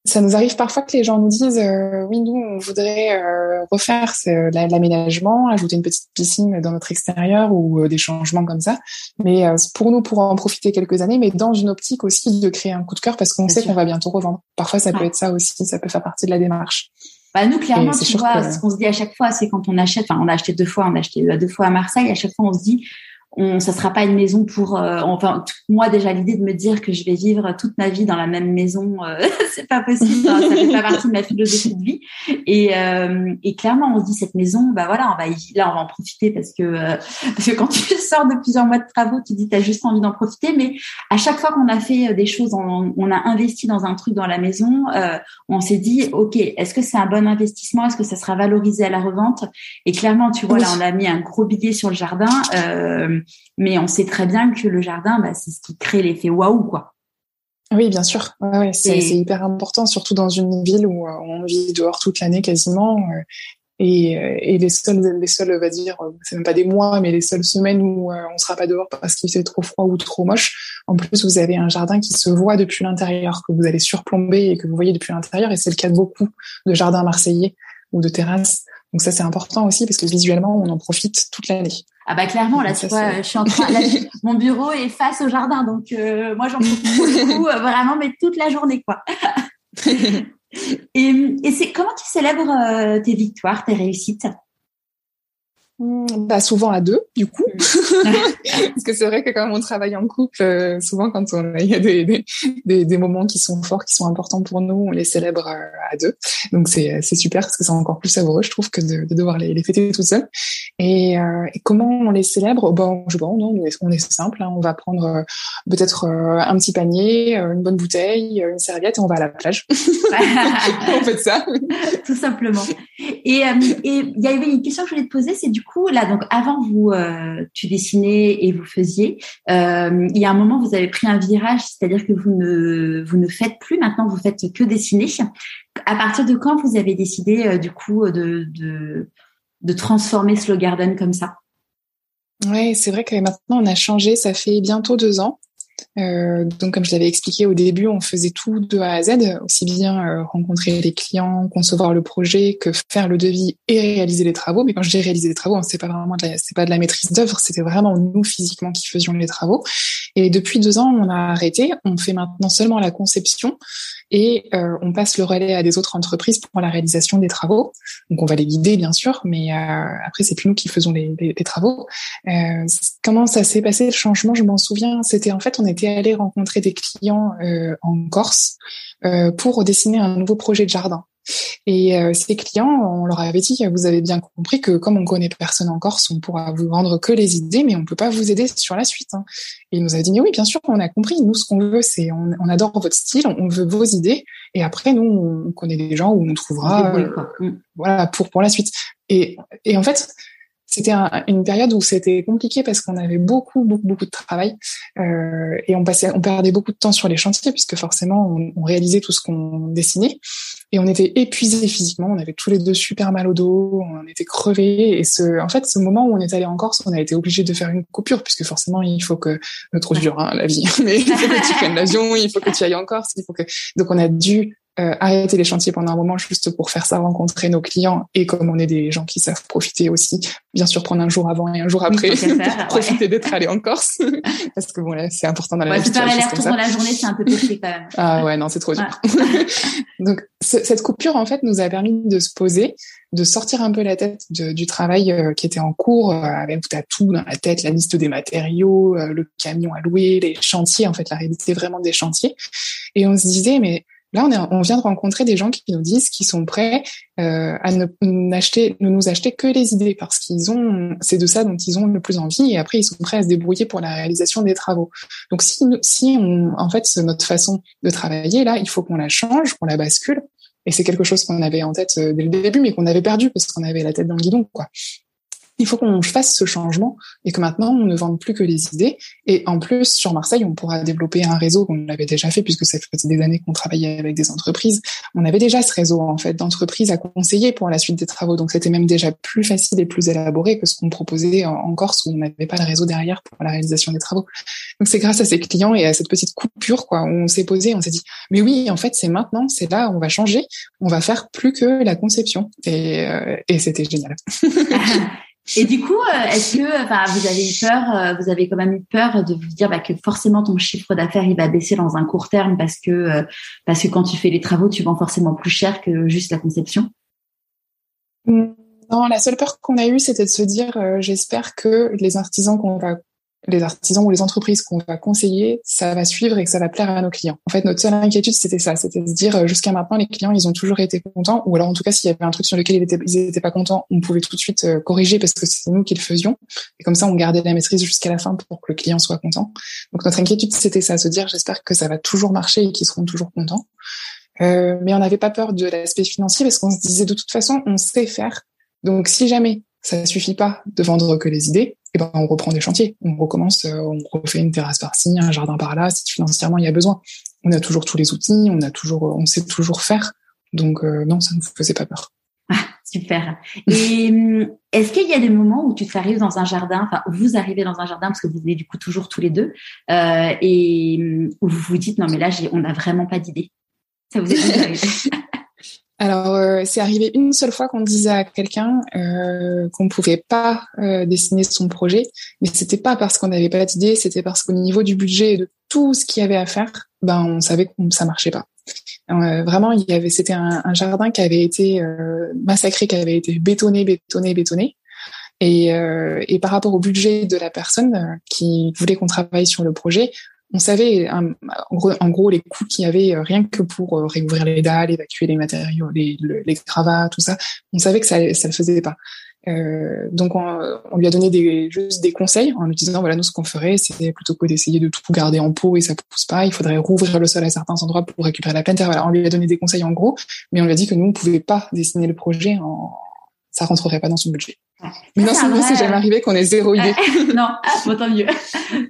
S2: Ça nous arrive parfois que les gens nous disent euh, oui nous on voudrait euh, refaire l'aménagement, ajouter une petite piscine dans notre extérieur ou euh, des changements comme ça. Mais euh, pour nous pour en profiter quelques années, mais dans une optique aussi de créer un coup de cœur parce qu'on sait qu'on va bientôt revendre. Parfois ça peut être ça aussi, ça peut faire partie de la démarche.
S1: Bah nous clairement, tu vois,
S2: que-
S1: ce qu'on se dit à chaque fois, c'est quand on achète, enfin on a acheté deux fois, on a acheté euh, deux fois à Marseille, à chaque fois on se dit, on, ça sera pas une maison pour, euh, enfin, moi déjà l'idée de me dire que je vais vivre toute ma vie dans la même maison, euh, c'est pas possible, hein, ça fait pas partie de ma philosophie de vie. Et, euh, et clairement, on se dit cette maison, bah voilà, on va y, là on va en profiter parce que parce que quand tu sors de plusieurs mois de travaux, tu dis t'as juste envie d'en profiter. Mais à chaque fois qu'on a fait des choses, on, on, a investi dans un truc dans la maison, on s'est dit ok, est-ce que c'est un bon investissement, est-ce que ça sera valorisé à la revente? Et clairement, tu vois, là on a mis un gros billet sur le jardin. Euh, mais on sait très bien que le jardin, bah, c'est ce qui crée l'effet waouh, quoi.
S2: Oui, bien sûr. Ouais, c'est hyper important, surtout dans une ville où euh, on vit dehors toute l'année quasiment. Euh, et, et, les seules, les on va dire, c'est même pas des mois, mais les seules semaines où on sera pas dehors parce qu'il fait trop froid ou trop moche. En plus, vous avez un jardin qui se voit depuis l'intérieur, que vous allez surplomber et que vous voyez depuis l'intérieur. Et c'est le cas de beaucoup de jardins marseillais ou de terrasses. Donc ça, c'est important aussi parce que visuellement, on en profite toute l'année.
S1: Ah bah clairement là tu vois je suis en train mon bureau est face au jardin donc euh, moi j'en profite beaucoup euh, vraiment mais toute la journée quoi. et, et c'est comment tu célèbres euh, tes victoires, tes réussites?
S2: Bah souvent à deux du coup. Mmh. parce que c'est vrai que quand on travaille en couple euh, souvent quand on il y a des, des, des, moments qui sont forts qui sont importants pour nous on les célèbre euh, à deux. Donc c'est c'est super parce que c'est encore plus savoureux je trouve que de, de devoir les, les, fêter tout seul et, euh, et, comment on les célèbre? Bon je bon non on est simple hein. on va prendre peut-être un petit panier une bonne bouteille une serviette et on va à la plage. On fait ça.
S1: Tout simplement. Et et il y avait une question que je voulais te poser c'est du coup, là, donc avant vous, euh, tu dessinais et vous faisiez, euh, il y a un moment vous avez pris un virage, c'est-à-dire que vous ne vous ne faites plus. Maintenant, vous faites que dessiner. À partir de quand vous avez décidé euh, du coup de, de de transformer Slow Garden comme ça?
S2: Ouais, c'est vrai que maintenant on a changé. Ça fait bientôt deux ans. Euh, donc, comme je l'avais expliqué au début, on faisait tout de A à Z, aussi bien euh, rencontrer les clients, concevoir le projet, que faire le devis et réaliser les travaux. Mais quand je dis réaliser les travaux, c'est pas vraiment c'est pas de la maîtrise d'œuvre, c'était vraiment nous physiquement qui faisions les travaux. Et depuis deux ans, on a arrêté. On fait maintenant seulement la conception et euh, on passe le relais à des autres entreprises pour la réalisation des travaux. Donc on va les guider bien sûr, mais euh, après c'est plus nous qui faisons les, travaux. Euh, comment ça s'est passé le changement? Je m'en souviens. C'était en fait on était allé rencontrer des clients euh, en Corse euh, pour dessiner un nouveau projet de jardin. Et euh, ces clients, on leur avait dit, vous avez bien compris que comme on connaît personne en Corse, on pourra vous vendre que les idées, mais on peut pas vous aider sur la suite. Hein. Et il nous a dit, mais oui, bien sûr, on a compris. Nous, ce qu'on veut, c'est, on, on, adore votre style, on veut vos idées. Et après, nous, on connaît des gens où on trouvera, euh, voilà, pour pour la suite. Et, et en fait, c'était une période où c'était compliqué parce qu'on avait beaucoup, beaucoup, beaucoup de travail euh, et on passait, on perdait beaucoup de temps sur les chantiers puisque forcément on, réalisait tout ce qu'on dessinait et on était épuisés physiquement. On avait tous les deux super mal au dos, on était crevés et ce, en fait, ce moment où on est allé en Corse, on a été obligé de faire une coupure puisque forcément il faut que trop dur hein, la vie, mais il faut que tu prennes l'avion, il faut que tu ailles en Corse, il faut que donc on a dû euh, arrêter les chantiers pendant un moment juste pour faire ça, rencontrer nos clients et comme on est des gens qui savent profiter aussi, bien sûr prendre un jour avant et un jour après pour profiter d'être allé en Corse parce que bon là c'est important dans la
S1: ouais,
S2: vie.
S1: Faire l'aller-retour dans la journée c'est un peu péché quand même.
S2: Ah ouais non c'est trop dur. Donc cette coupure en fait nous a permis de se poser, de sortir un peu la tête de, du travail euh, qui était en cours euh, avec tout à tout dans la tête, la liste des matériaux, euh, le camion à louer, les chantiers en fait la réalité vraiment des chantiers et on se disait mais Là, on, est, on vient de rencontrer des gens qui nous disent qu'ils sont prêts euh, à ne, n'acheter, ne nous acheter que les idées parce qu'ils ont, c'est de ça dont ils ont le plus envie et après ils sont prêts à se débrouiller pour la réalisation des travaux. Donc si, si on, en fait, notre façon de travailler là, il faut qu'on la change, qu'on la bascule. Et c'est quelque chose qu'on avait en tête euh, dès le début, mais qu'on avait perdu parce qu'on avait la tête dans le guidon, quoi il faut qu'on fasse ce changement et que maintenant on ne vende plus que les idées. Et en plus, sur Marseille, on pourra développer un réseau qu'on avait déjà fait puisque ça faisait des années qu'on travaillait avec des entreprises. On avait déjà ce réseau en fait d'entreprises à conseiller pour la suite des travaux. Donc c'était même déjà plus facile et plus élaboré que ce qu'on proposait en Corse où on n'avait pas le réseau derrière pour la réalisation des travaux. Donc c'est grâce à ces clients et à cette petite coupure quoi, où on s'est posé, on s'est dit mais oui, en fait c'est maintenant, c'est là, on va changer, on va faire plus que la conception. Et, euh, et c'était génial.
S1: Et du coup, euh, est-ce que, enfin, vous avez eu peur, euh, vous avez quand même eu peur de vous dire bah, que forcément ton chiffre d'affaires il va baisser dans un court terme parce que euh, parce que quand tu fais les travaux, tu vends forcément plus cher que juste la conception?
S2: Non, la seule peur qu'on a eue, c'était de se dire, j'espère que les artisans qu'on va les artisans ou les entreprises qu'on va conseiller, ça va suivre et que ça va plaire à nos clients. En fait, notre seule inquiétude, c'était ça, c'était de se dire euh, jusqu'à maintenant, les clients, ils ont toujours été contents, ou alors en tout cas, s'il y avait un truc sur lequel ils étaient, ils pas contents, on pouvait tout de suite euh, corriger parce que c'est nous qui le faisions. Et comme ça, on gardait la maîtrise jusqu'à la fin pour que le client soit content. Donc notre inquiétude, c'était ça, se dire j'espère que ça va toujours marcher et qu'ils seront toujours contents. Euh, mais on n'avait pas peur de l'aspect financier parce qu'on se disait de toute façon, on sait faire. Donc si jamais ça suffit pas de vendre que les idées, et ben on reprend des chantiers, on recommence, euh, on refait une terrasse par-ci, un jardin par-là, si financièrement il y a besoin. On a toujours tous les outils, on a toujours, on sait toujours faire. Donc euh, non, ça ne nous faisait pas peur.
S1: Ah, super. Et hum, est-ce qu'il y a des moments où tu t'arrives dans un jardin, enfin vous arrivez dans un jardin parce que vous venez du coup toujours tous les deux, euh, et où vous vous dites non mais là on n'a vraiment pas d'idée. Ça vous est
S2: Alors, euh, c'est arrivé une seule fois qu'on disait à quelqu'un euh, qu'on pouvait pas euh, dessiner son projet, mais c'était pas parce qu'on n'avait pas d'idée, c'était parce qu'au niveau du budget et de tout ce qu'il y avait à faire, ben on savait que ça marchait pas. Euh, vraiment, il y avait, c'était un, un, jardin qui avait été massacré, qui avait été bétonné, bétonné, bétonné. Et, et par rapport au budget de la personne qui voulait qu'on travaille sur le projet, on savait en, gros, les coûts qu'il y avait euh, rien que pour euh, réouvrir les dalles, évacuer les matériaux, les, les gravats, tout ça. On savait que ça ça le faisait pas. Euh, donc on, on, lui a donné des, juste des conseils en lui disant voilà nous ce qu'on ferait c'est plutôt que d'essayer de tout garder en pot et ça pousse pas il faudrait rouvrir le sol à certains endroits pour récupérer la plaine voilà on lui a donné des conseils en gros mais on lui a dit que nous on pouvait pas dessiner le projet en ça rentrerait pas dans son budget mais non, c'est c'est jamais arrivé qu'on ait zéro idée.
S1: non, bon, tant mieux.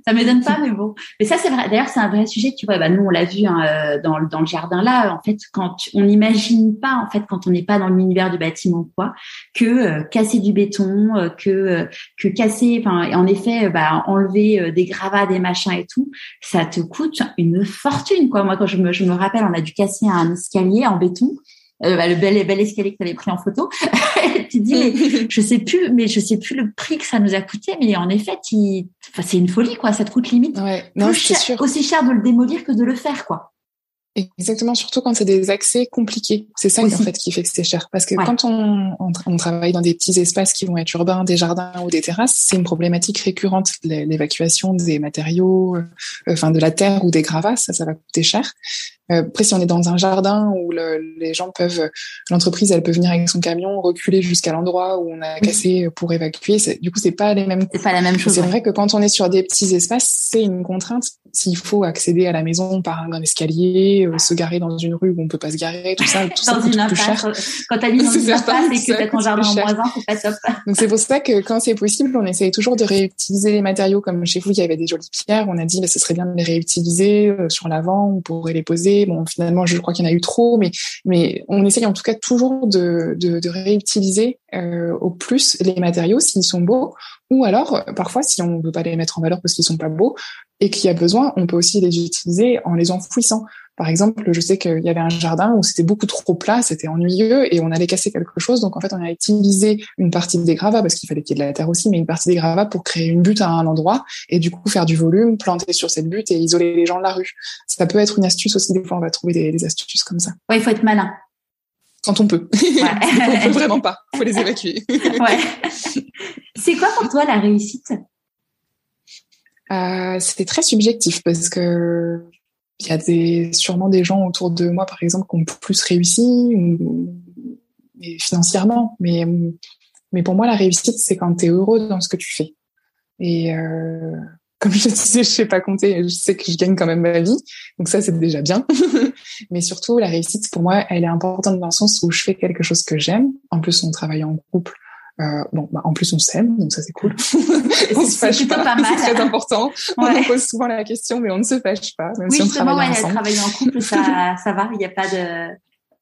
S1: ça m'étonne pas, mais bon. Mais ça, c'est vrai. D'ailleurs, c'est un vrai sujet. Tu vois, bah, nous, on l'a vu hein, euh, dans, dans le jardin là. En fait, quand on n'imagine pas, en fait, quand on n'est pas dans l'univers du bâtiment, quoi, que euh, casser du béton, euh, que que casser, enfin, en effet, bah, enlever des gravats, des machins et tout, ça te coûte une fortune, quoi. Moi, quand je me, je me rappelle, on a dû casser un escalier en béton. Euh, bah, le bel, bel escalier que tu avais pris en photo. tu dis, mais je sais plus, mais je sais plus le prix que ça nous a coûté, mais en effet, enfin, c'est une folie, quoi. Ça te coûte limite
S2: ouais. non, sûr.
S1: aussi cher de le démolir que de le faire, quoi.
S2: Exactement, surtout quand c'est des accès compliqués. C'est ça en fait qui fait que c'est cher. Parce que quand on, on, travaille dans des petits espaces qui vont être urbains, des jardins ou des terrasses, c'est une problématique récurrente. L'évacuation des matériaux, euh, enfin de la terre ou des gravats, ça, ça va coûter cher. Euh, après, si on est dans un jardin où le, les gens peuvent, l'entreprise, elle peut venir avec son camion, reculer jusqu'à l'endroit où on a cassé pour évacuer. Du coup, c'est pas les mêmes.
S1: C'est pas la même chose.
S2: C'est vrai que quand on est sur des petits espaces, c'est une contrainte. S'il faut accéder à la maison par un, escalier, euh, se garer dans une rue où on peut pas se garer, tout ça, tout ça coûte plus cher.
S1: Quand t'as dans une impasse et que t'as ton jardin en moins un, c'est pas top.
S2: Donc c'est pour ça que quand c'est possible, on essaye toujours de réutiliser les matériaux. Comme chez vous, il y avait des jolies pierres, on a dit, bah, ce serait bien de les réutiliser euh, sur l'avant, on pourrait les poser Bon, finalement, je crois qu'il y en a eu trop, mais on essaye en tout cas toujours de réutiliser euh, au plus les matériaux s'ils sont beaux, ou alors parfois si on ne veut pas les mettre en valeur parce qu'ils sont pas beaux et qu'il y a besoin, on peut aussi les utiliser en les enfouissant. Par exemple, je sais qu'il y avait un jardin où c'était beaucoup trop plat, c'était ennuyeux et on allait casser quelque chose. Donc en fait, on a utilisé une partie des gravats parce qu'il fallait qu'il y ait de la terre aussi, mais une partie des gravats pour créer une butte à un endroit et du coup faire du volume, planter sur cette butte et isoler les gens de la rue. Ça peut être une astuce aussi. Des fois, on va trouver des, astuces comme ça.
S1: Ouais, il faut être malin.
S2: Quand on peut. on peut vraiment pas. Il faut les évacuer.
S1: ouais. C'est quoi pour toi la réussite?
S2: Euh, C'était très subjectif parce que il y a des, sûrement des gens autour de moi, par exemple, qui ont plus réussi, ou, financièrement. Mais, mais pour moi, la réussite, c'est quand tu es heureux dans ce que tu fais. Et euh, comme je disais, je sais pas compter, je sais que je gagne quand même ma vie, donc ça c'est déjà bien. Mais surtout, la réussite pour moi, elle est importante dans le sens où je fais quelque chose que j'aime. En plus, on travaille en couple, euh, bon, bah, en plus on s'aime, donc ça c'est cool. on se fâche pas, pas c'est très important. On nous pose souvent la question, mais on ne se fâche pas, même
S1: oui,
S2: si on
S1: travaille
S2: ensemble.
S1: travailler en couple, ça, ça va, il n'y a pas de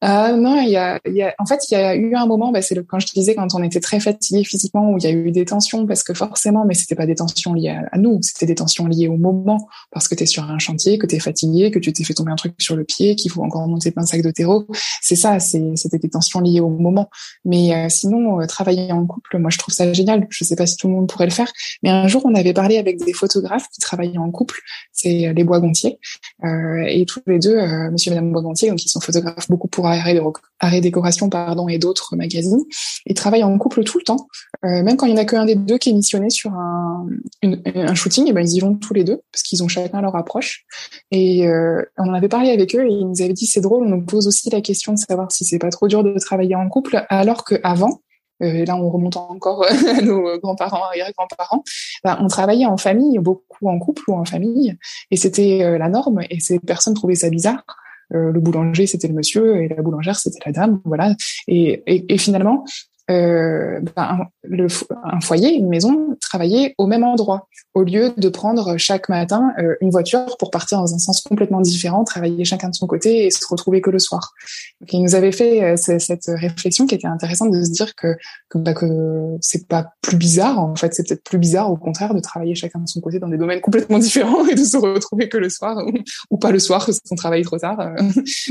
S2: euh, non, il y a, y a, en fait, il y a eu un moment, bah, c'est quand je disais quand on était très fatigué physiquement, où il y a eu des tensions, parce que forcément, mais c'était pas des tensions liées à, nous, c'était des tensions liées au moment, parce que tu es sur un chantier, que tu es fatigué, que tu t'es fait tomber un truc sur le pied, qu'il faut encore monter plein de sacs de terreau. C'est ça, c'était des tensions liées au moment. Mais euh, sinon, euh, travailler en couple, moi, je trouve ça génial. Je sais pas si tout le monde pourrait le faire, mais un jour, on avait parlé avec des photographes qui travaillaient en couple, c'est les Bois-Gontier, et tous les deux, Monsieur et Madame Bois-Gontier, donc ils sont photographes beaucoup pour Arrêt, Décoration pardon, et d'autres magazines. Ils travaillent en couple tout le temps. Euh, même quand il n'y en a qu'un des deux qui est missionné sur un, shooting, et ben ils y vont tous les deux parce qu'ils ont chacun leur approche. Et euh, on en avait parlé avec eux et ils nous avaient dit c'est drôle, on nous pose aussi la question de savoir si c'est pas trop dur de travailler en couple, alors qu'avant, euh, là on remonte encore à nos grands-parents, arrière-grands-parents, ben, on travaillait en famille, beaucoup en couple ou en famille, et c'était la norme, et ces personnes trouvaient ça bizarre. Euh, le boulanger c'était le monsieur et la boulangère c'était la dame, voilà. Et, et, et finalement, euh, ben, le, un foyer, une maison, travailler au même endroit, au lieu de prendre chaque matin euh, une voiture pour partir dans un sens complètement différent, travailler chacun de son côté et se retrouver que le soir. Donc, il nous avait fait euh, cette réflexion qui était intéressante de se dire que que, bah, que c'est pas plus bizarre, en fait, c'est peut-être plus bizarre au contraire de travailler chacun de son côté dans des domaines complètement différents et de se retrouver que le soir ou, ou pas le soir parce qu'on travaille trop tard.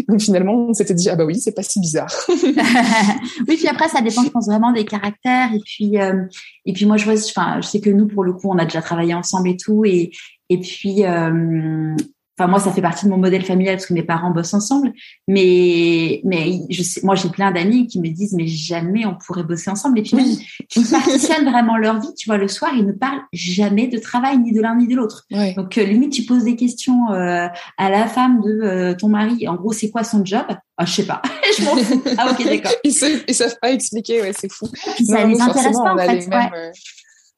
S2: Donc finalement, on s'était dit ah bah oui, c'est pas si bizarre.
S1: oui, puis après ça dépend, je pense vraiment des caractères. Et puis, euh, et puis moi, je vois, enfin, je sais que nous, pour le coup, on a déjà travaillé ensemble et tout. Et, et puis, euh, Enfin, moi, ça fait partie de mon modèle familial parce que mes parents bossent ensemble. Mais, mais je sais, moi, j'ai plein d'amis qui me disent, mais jamais on pourrait bosser ensemble. Et puis même, ils partitionnent vraiment leur vie. Tu vois, le soir, ils ne parlent jamais de travail, ni de l'un ni de l'autre. Donc, euh, limite, tu poses des questions euh, à la femme de euh, ton mari. En gros, c'est quoi son job? Ah, je sais pas. je m'en fous. Ah, ok, d'accord.
S2: ils, savent, ils savent pas expliquer. Ouais, c'est fou.
S1: ça les intéresse pas, en fait. Ouais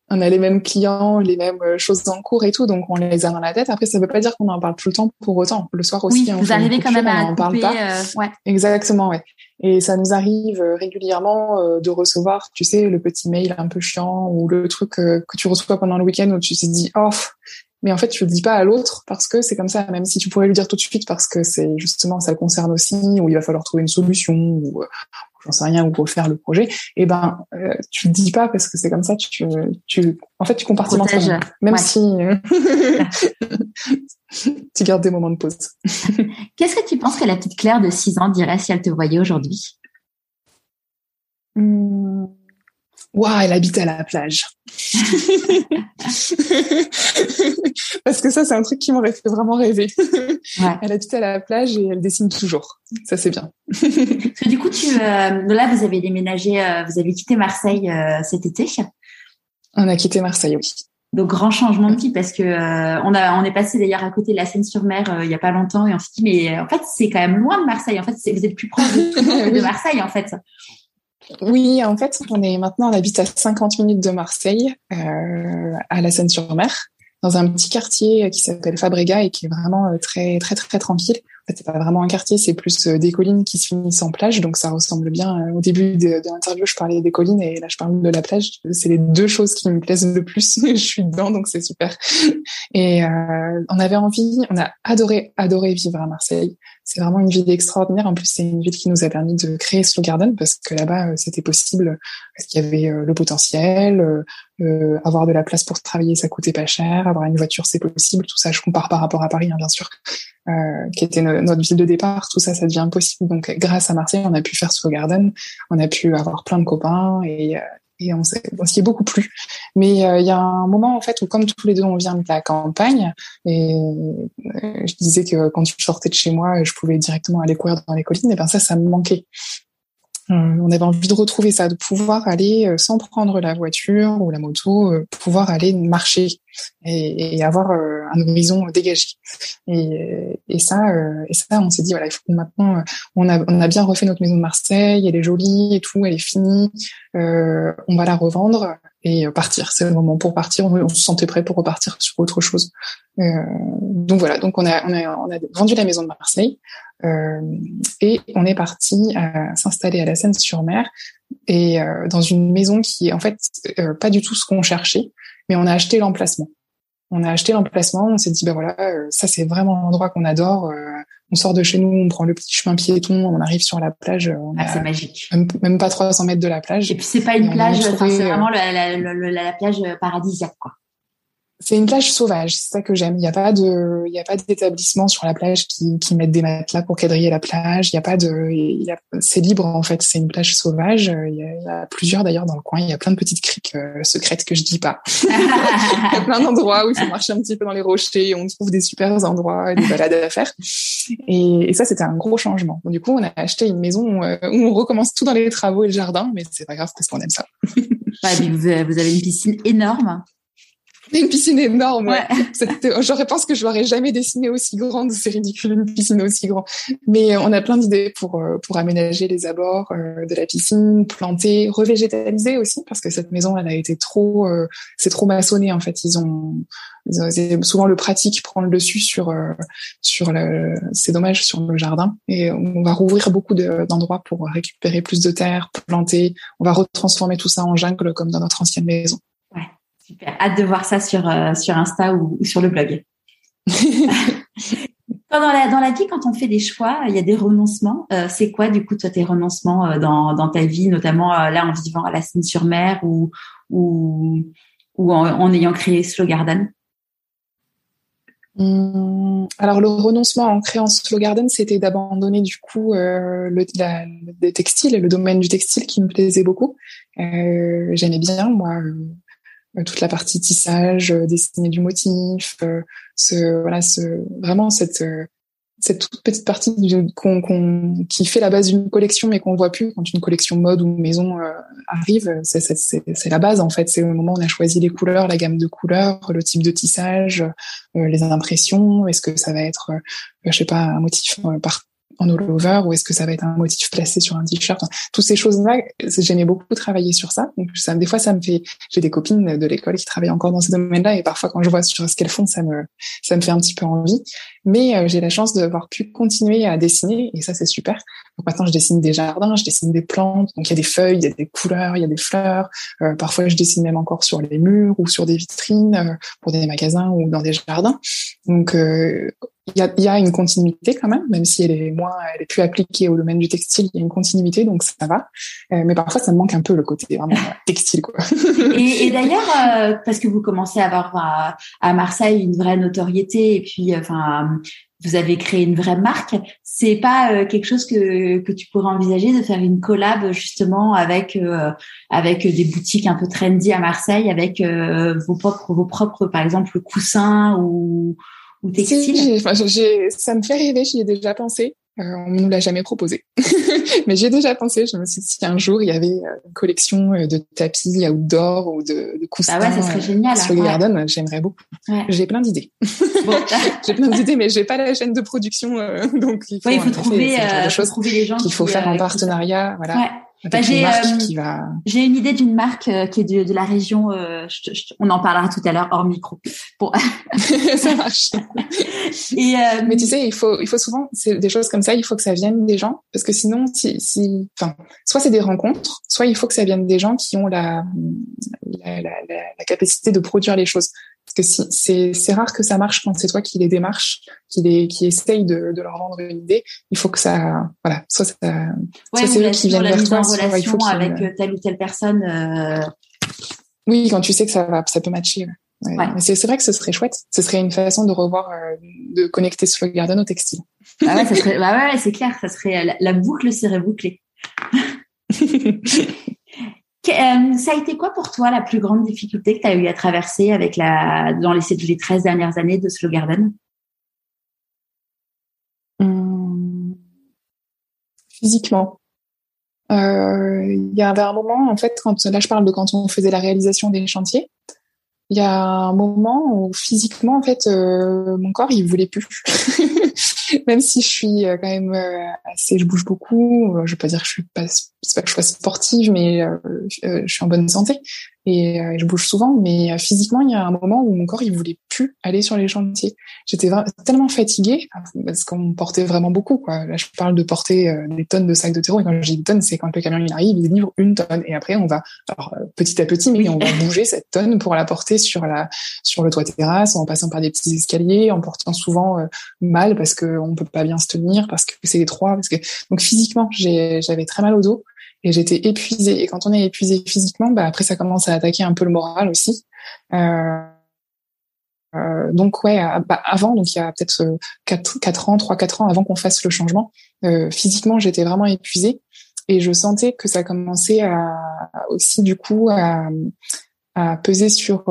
S2: on a les mêmes clients, les mêmes euh, choses en cours et tout, donc on les a dans la tête. Après, ça veut pas dire qu'on en parle tout le temps pour autant. Le soir aussi,
S1: oui, vous arrivez quand même à en parle pas. Euh, ouais.
S2: Exactement, ouais. Et ça nous arrive euh, régulièrement de recevoir, tu sais, le petit mail un peu chiant ou le truc que tu reçois pendant le week-end où tu te dis, oh, mais en fait, tu le dis pas à l'autre parce que c'est comme ça, même si tu pourrais lui dire tout de suite parce que c'est justement, ça le concerne aussi, ou il va falloir trouver une solution, ou, j'en sais rien, ou refaire le projet, et eh ben euh, tu le dis pas parce que c'est comme ça, tu, tu, en fait, tu compartimentes même si euh, tu gardes des moments de pause.
S1: Qu'est-ce que tu penses que la petite Claire de 6 ans dirait si elle te voyait aujourd'hui?
S2: Mmh. Waouh, elle habite à la plage. Parce que ça, c'est un truc qui m'aurait fait vraiment rêver. Elle habite à la plage et elle dessine toujours. Ça, c'est bien.
S1: Parce que du coup, tu, euh, là, vous avez déménagé, euh, vous avez quitté Marseille euh, cet été.
S2: On a quitté Marseille, oui.
S1: Donc grand changement de vie parce que on a on est passé d'ailleurs à côté de la Seine-sur-Mer il y a pas longtemps et on s'est dit mais en fait c'est quand même loin de Marseille en fait vous êtes plus proche de, de Marseille en fait
S2: oui, en fait, on est maintenant, on habite à 50 minutes de Marseille, euh, à la Seine-sur-Mer, dans un petit quartier qui s'appelle Fabrega et qui est vraiment euh, très, très, très, tranquille. C'est pas vraiment un quartier, c'est plus euh, des collines qui se finissent en plage, donc ça ressemble bien. Au début de, l'interview, je parlais des collines et là, je parle de la plage. C'est les deux choses qui me plaisent le plus. je suis dedans, donc c'est super. Et euh, on avait envie, on a adoré, adoré vivre à Marseille c'est vraiment une ville extraordinaire. En plus, c'est une ville qui nous a permis de créer Slow Garden parce que là-bas, euh, c'était possible parce qu'il y avait euh, le potentiel, euh, avoir de la place pour travailler, ça coûtait pas cher, avoir une voiture, c'est possible. Tout ça, je compare par rapport à Paris, hein, bien sûr, qui était notre ville de départ. Tout ça, ça devient possible. Donc, grâce à Marseille, on a pu faire Slow Garden, on a pu avoir plein de copains et et on s'y est beaucoup plus. Mais euh, il y a un moment en fait où comme tous les deux on vient de la campagne et euh, je disais que quand je sortais de chez moi, je pouvais directement aller courir dans les collines. Et ben ça, ça me manquait. Euh, on avait envie de retrouver ça, de pouvoir aller sans prendre la voiture ou la moto, pouvoir aller marcher et, avoir un horizon dégagé. Et, et ça, et ça, on s'est dit voilà, il faut que maintenant on a on a bien refait notre maison de Marseille, elle est jolie et tout, elle est finie, on va la revendre et partir. C'est le moment pour partir. On, se sentait prêt pour repartir sur autre chose. Euh, donc voilà. Donc on a, on a, on a vendu la maison de Marseille euh, et on est parti s'installer à la Seine-sur-Mer et euh, dans une maison qui est en fait euh, pas du tout ce qu'on cherchait, mais on a acheté l'emplacement. On a acheté l'emplacement. On s'est dit ben voilà, euh, ça c'est vraiment l'endroit qu'on adore on sort de chez nous, on prend le petit chemin piéton, on arrive sur la plage. On
S1: ah, c'est magique.
S2: Même, pas 300 mètres de la plage.
S1: Et puis c'est pas une plage, c'est vraiment la, la, la, la, plage paradisiaque, quoi.
S2: C'est une plage sauvage, c'est ça que j'aime. Il n'y a pas de, il y a pas d'établissement sur la plage qui, qui mettent des matelas pour quadriller la plage. Il y a pas de, y a, c'est libre en fait. C'est une plage sauvage. Il y, a, il y a plusieurs d'ailleurs dans le coin. Il y a plein de petites criques euh, secrètes que je dis pas. il y a plein d'endroits où il faut marcher un petit peu dans les rochers. On trouve des super endroits, des balades à faire. Et, et ça, c'était un gros changement. du coup, on a acheté une maison euh, où on recommence tout dans les travaux et le jardin, mais c'est pas grave parce qu'on aime ça.
S1: ouais, vous avez une piscine énorme.
S2: Une piscine énorme. Ouais. J'aurais pense que je l'aurais jamais dessinée aussi grande. C'est ridicule une piscine aussi grande. Mais euh, on a plein d'idées pour euh, pour aménager les abords euh, de la piscine, planter, revégétaliser aussi parce que cette maison elle a été trop c'est trop maçonné en fait. Ils ont, souvent le pratique prend le dessus sur sur le c'est dommage sur le jardin et on va rouvrir beaucoup d'endroits pour récupérer plus de terre, planter. On va retransformer tout ça en jungle comme dans notre ancienne maison.
S1: Super. Hâte de voir ça sur, euh, sur Insta ou, sur le blog. dans, la, dans la vie, quand on fait des choix, il y a des renoncements. Euh, c'est quoi, du coup, toi, tes renoncements euh, dans, dans ta vie, notamment là en vivant à la Seine-sur-Mer ou, ou, ou en, ayant créé Slow Garden
S2: hum, alors le renoncement en créant Slow Garden, c'était d'abandonner du coup le, la, le textile, le domaine du textile qui me plaisait beaucoup. J'aimais bien moi toute la partie tissage, euh, dessiner du motif, euh, ce voilà, ce vraiment cette cette toute petite partie qu'on, qui fait la base d'une collection mais qu'on voit plus quand une collection mode ou maison arrive. C'est, c'est, c'est, la base en fait. C'est au moment où on a choisi les couleurs, la gamme de couleurs, le type de tissage, les impressions. Est-ce que ça va être, je sais pas, un motif par en all over ou est-ce que ça va être un motif placé sur un t-shirt? Toutes ces choses-là, j'aimais beaucoup travailler sur ça. Donc des fois, ça me fait. J'ai des copines de l'école qui travaillent encore dans ce domaine-là et parfois quand je vois sur ce qu'elles font, ça me ça me fait un petit peu envie. Mais euh, j'ai la chance d'avoir pu continuer à dessiner et ça c'est super. Donc maintenant, je dessine des jardins, je dessine des plantes. Donc il y a des feuilles, il y a des couleurs, il y a des fleurs. Euh, parfois, je dessine même encore sur les murs ou sur des vitrines euh, pour des magasins ou dans des jardins. Donc il y a, y a, une continuité quand même, même si elle est moins, elle est plus appliquée au domaine du textile. Il y a une continuité, donc ça va. Euh, mais parfois, ça me manque un peu le côté vraiment textile, quoi.
S1: et, et d'ailleurs, euh, parce que vous commencez à avoir à, à Marseille une vraie notoriété, et puis, euh, enfin, vous avez créé une vraie marque. C'est pas quelque chose que que tu pourrais envisager de faire une collab justement avec avec des boutiques un peu trendy à Marseille, avec vos propres vos propres par exemple coussins ou ou textile
S2: Ça me fait rêver, j'y ai déjà pensé. Euh, on ne nous l'a jamais proposé. Mais j'ai déjà pensé, je me suis dit, si un jour il y avait euh, une collection euh, de tapis outdoor ou de, de coussins
S1: bah ouais, ça serait génial,
S2: sur les j'aimerais beaucoup. J'ai plein d'idées. j'ai plein d'idées, mais j'ai pas la chaîne de production, donc
S1: il faut, il faut trouver, trouver les gens
S2: qu'il faut faire en partenariat. Voilà.
S1: Bah, j'ai euh, j'ai une idée d'une marque euh, qui est de, de la région. Euh, on en parlera tout à l'heure hors micro.
S2: Bon. ça marche. Et, Mais tu sais, il faut il faut souvent c'est des choses comme ça. Il faut que ça vienne des gens parce que sinon, si si enfin, soit c'est des rencontres, soit il faut que ça vienne des gens qui ont la la, la, la capacité de produire les choses. Parce que c'est c'est rare que ça marche quand c'est toi qui les démarches, qui les qui essaye de, de leur vendre une idée. Il faut que ça voilà, soit ça,
S1: ouais, c'est eux qui viennent vers toi, soit il faut avec euh, telle ou telle personne. Euh...
S2: Oui, quand tu sais que ça va, ça peut matcher. Ouais. Mais c'est vrai que ce serait chouette. Ce serait une façon de revoir, euh, de connecter Slow Garden au textile.
S1: Ah ouais, ça serait, bah ouais, c'est clair. Ça serait la, la boucle serait bouclée. Euh, ça a été quoi pour toi la plus grande difficulté que tu as eu à traverser avec la, dans les, les 13 dernières années de Slow Garden?
S2: Hum, Physiquement. Euh, il y avait un moment, en fait, quand là je parle de quand on faisait la réalisation des chantiers, il y a un moment où physiquement, en fait, euh, mon corps, il voulait plus. même si je suis euh, quand même euh, assez, je bouge beaucoup. Je vais pas dire que je suis pas, c'est pas que je sois sportive, mais je suis en bonne santé et je bouge souvent. Mais physiquement, il y a un moment où mon corps, il voulait plus aller sur les chantiers. J'étais tellement fatiguée parce qu'on portait vraiment beaucoup. Quoi. Là, je parle de porter des tonnes de sacs de terreau. Et quand je dis tonnes, c'est quand le camion il arrive, il livre une tonne. Et après, on va, alors petit à petit, mais on va bouger cette tonne pour la porter sur la sur le toit terrasse, en passant par des petits escaliers, en portant souvent mal parce que on peut pas bien se tenir parce que c'est étroit parce que donc physiquement j'avais très mal au dos et j'étais épuisée. Et quand on est épuisé physiquement bah après ça commence à attaquer un peu le moral aussi. Euh, donc ouais, bah, avant, donc il y a peut-être 4, 4 ans, 3 4 ans avant qu'on fasse le changement, physiquement j'étais vraiment épuisée. Et je sentais que ça commençait à aussi du coup à, à peser sur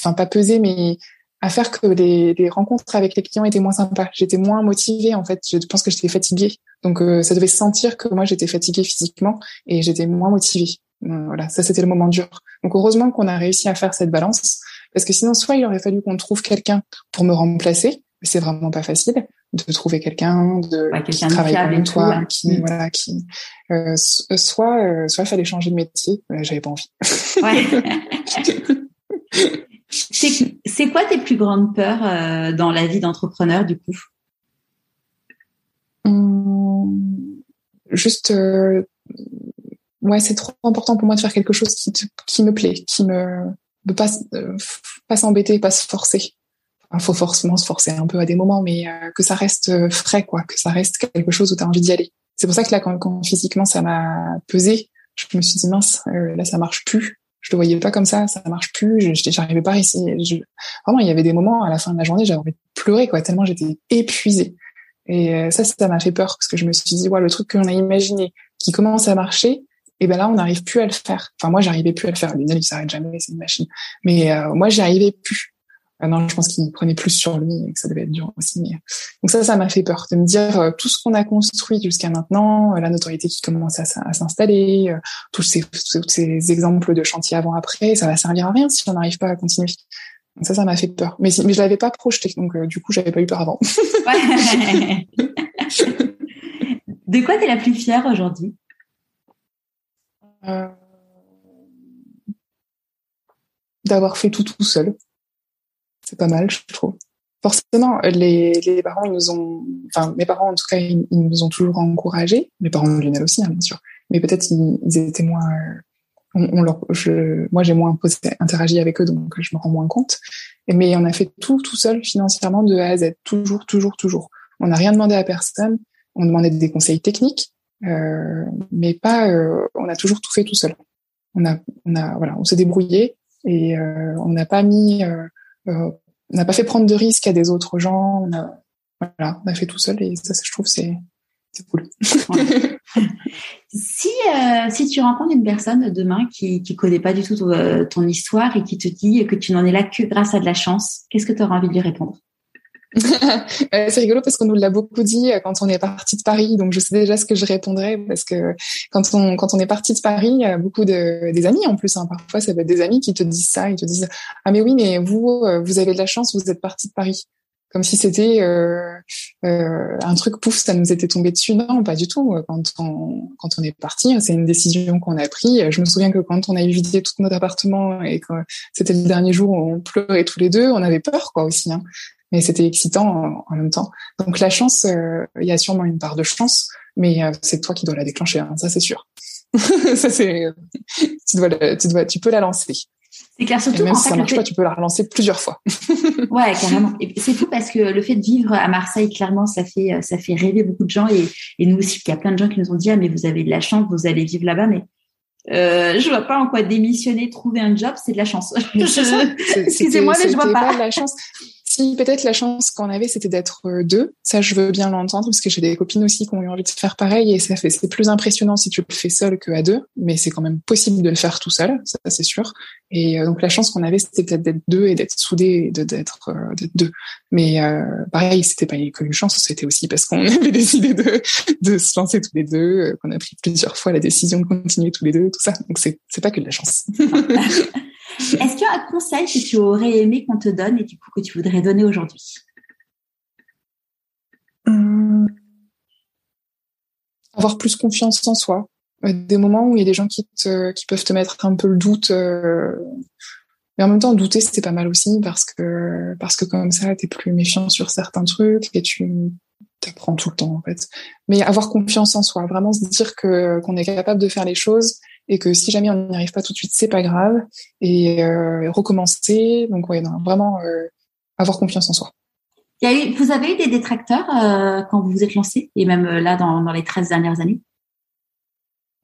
S2: enfin pas peser mais à faire que les, les, rencontres avec les clients étaient moins sympas. J'étais moins motivée en fait. Je pense que j'étais fatiguée. Donc euh, ça devait sentir que moi j'étais fatiguée physiquement et j'étais moins motivée. Euh, voilà, ça c'était le moment dur. Donc heureusement qu'on a réussi à faire cette balance parce que sinon soit il aurait fallu qu'on trouve quelqu'un pour me remplacer. C'est vraiment pas facile de trouver quelqu'un de qui travaille avec toi, qui mm. voilà, qui euh, soit soit il fallait changer de métier. J'avais pas envie. Ouais.
S1: C'est quoi tes plus grandes peurs euh, dans la vie d'entrepreneur du coup?
S2: Hum, Juste, euh, ouais, c'est trop important pour moi de faire quelque chose qui, qui me plaît, qui me de pas euh, pas s'embêter, pas se forcer. Il faut forcément se forcer un peu à des moments, mais que ça reste frais, quoi, que ça reste quelque chose où tu as envie d'y aller. C'est pour ça que là, quand, quand physiquement ça m'a pesé, je me suis dit mince, là ça marche plus je le voyais pas comme ça, ça marche plus, j'arrivais pas ici. Je, vraiment, il y avait des moments à la fin de la journée, j'avais envie de pleurer, quoi, tellement j'étais épuisée. Et euh, ça, ça m'a fait peur parce que je me suis dit, ouais, le truc qu'on a imaginé, qui commence à marcher, et ben là, on n'arrive plus à le faire. Enfin, moi, j'arrivais plus à le faire. Lionel, il s'arrête jamais, c'est une machine. Mais euh, moi, j'y plus. Ah non, je pense qu'il prenait plus sur lui et que ça devait être dur aussi. Donc ça, ça m'a fait peur de me dire euh, tout ce qu'on a construit jusqu'à maintenant, euh, la notoriété qui commence à, s'installer, euh, tous, ces, tous ces exemples de chantier avant-après, ça va servir à rien si on n'arrive pas à continuer. Donc ça, ça m'a fait peur. Mais, mais je l'avais pas projeté, donc du coup, j'avais pas eu peur avant.
S1: de quoi tu es la plus fière aujourd'hui?
S2: D'avoir fait tout tout seul c'est pas mal, je trouve. Forcément, les, les parents, ils nous ont, enfin, mes parents, en tout cas, ils, nous ont toujours encouragés. Mes parents de Lionel aussi, hein, bien sûr. Mais peut-être ils, étaient moins, on, on leur, je, moi, j'ai moins interagi avec eux, donc je me rends moins compte. Mais on a fait tout, tout seul, financièrement, de A à Z. Toujours, toujours, toujours. On n'a rien demandé à personne. On demandait des conseils techniques, euh, mais pas, euh, on a toujours tout fait tout seul. On a, on a, voilà, on s'est débrouillé et euh, on n'a pas mis, euh, euh, on n'a pas fait prendre de risques à des autres gens. On a, voilà, on a fait tout seul et ça, je trouve, c'est cool.
S1: si euh, si tu rencontres une personne demain qui qui connaît pas du tout ton, euh, ton histoire et qui te dit que tu n'en es là que grâce à de la chance, qu'est-ce que tu auras envie de lui répondre?
S2: Euh, c'est rigolo parce qu'on nous l'a beaucoup dit euh, quand on est parti de Paris, donc je sais déjà ce que je répondrai parce que quand on quand on est parti de Paris, il y a beaucoup de des amis en plus. Hein, parfois, ça va être des amis qui te disent ça, ils te disent ah mais oui mais vous euh, vous avez de la chance, vous êtes parti de Paris, comme si c'était euh, euh, un truc pouf, ça nous était tombé dessus. Non, pas du tout. Quand on quand on est parti, c'est une décision qu'on a prise. Je me souviens que quand on a visité tout notre appartement et que c'était le dernier jour où on pleurait tous les deux, on avait peur quoi aussi. Hein mais c'était excitant en, même temps. Donc la chance, euh, il y a sûrement une part de chance, mais euh, c'est toi qui dois la déclencher, hein, ça c'est sûr. ça c'est, tu dois, tu dois, tu peux la lancer.
S1: C'est clair, surtout
S2: Et même si ça marche pas, tu peux la relancer plusieurs fois.
S1: ouais, carrément. C'est fou parce que le fait de vivre à Marseille, clairement, ça fait, ça fait rêver beaucoup de gens et, et nous aussi. Il y a plein de gens qui nous ont dit ah mais vous avez de la chance, vous allez vivre là-bas, mais euh, je vois pas en quoi démissionner, trouver un job, c'est de la chance.
S2: Excusez-moi, mais je vois pas. pas de la chance peut-être la chance qu'on avait, c'était d'être euh, deux. Ça, je veux bien l'entendre parce que j'ai des copines aussi qui ont eu envie de faire pareil et ça fait, c'est plus impressionnant si tu le fais seul que à deux, mais c'est quand même possible de le faire tout seul, ça c'est sûr. Et euh, donc la chance qu'on avait, c'était peut-être d'être deux et d'être soudés, et d'être euh, deux. Mais euh, pareil, c'était pas que une chance, c'était aussi parce qu'on avait décidé de, de se lancer tous les deux, qu'on a pris plusieurs fois la décision de continuer tous les deux, tout ça. Donc c'est c'est pas que de la chance.
S1: Est-ce qu'il y a un conseil que tu aurais aimé qu'on te donne et du coup que tu voudrais donner aujourd'hui?
S2: Hum. Avoir plus confiance en soi. Euh, des moments où il y a des gens qui, te, qui peuvent te mettre un peu le doute. Euh, mais en même temps, douter, c'était pas mal aussi parce que, parce que comme ça, t'es plus méfiant sur certains trucs et tu t'apprends tout le temps, en fait. Mais avoir confiance en soi, vraiment se dire qu'on est capable de faire les choses et que si jamais on n'y arrive pas tout de suite, c'est pas grave et euh, recommencer. Donc ouais, non, vraiment euh, avoir confiance en soi.
S1: Il y a eu, vous avez eu des détracteurs euh, quand vous vous êtes lancé et même euh, là dans, dans les 13 dernières années?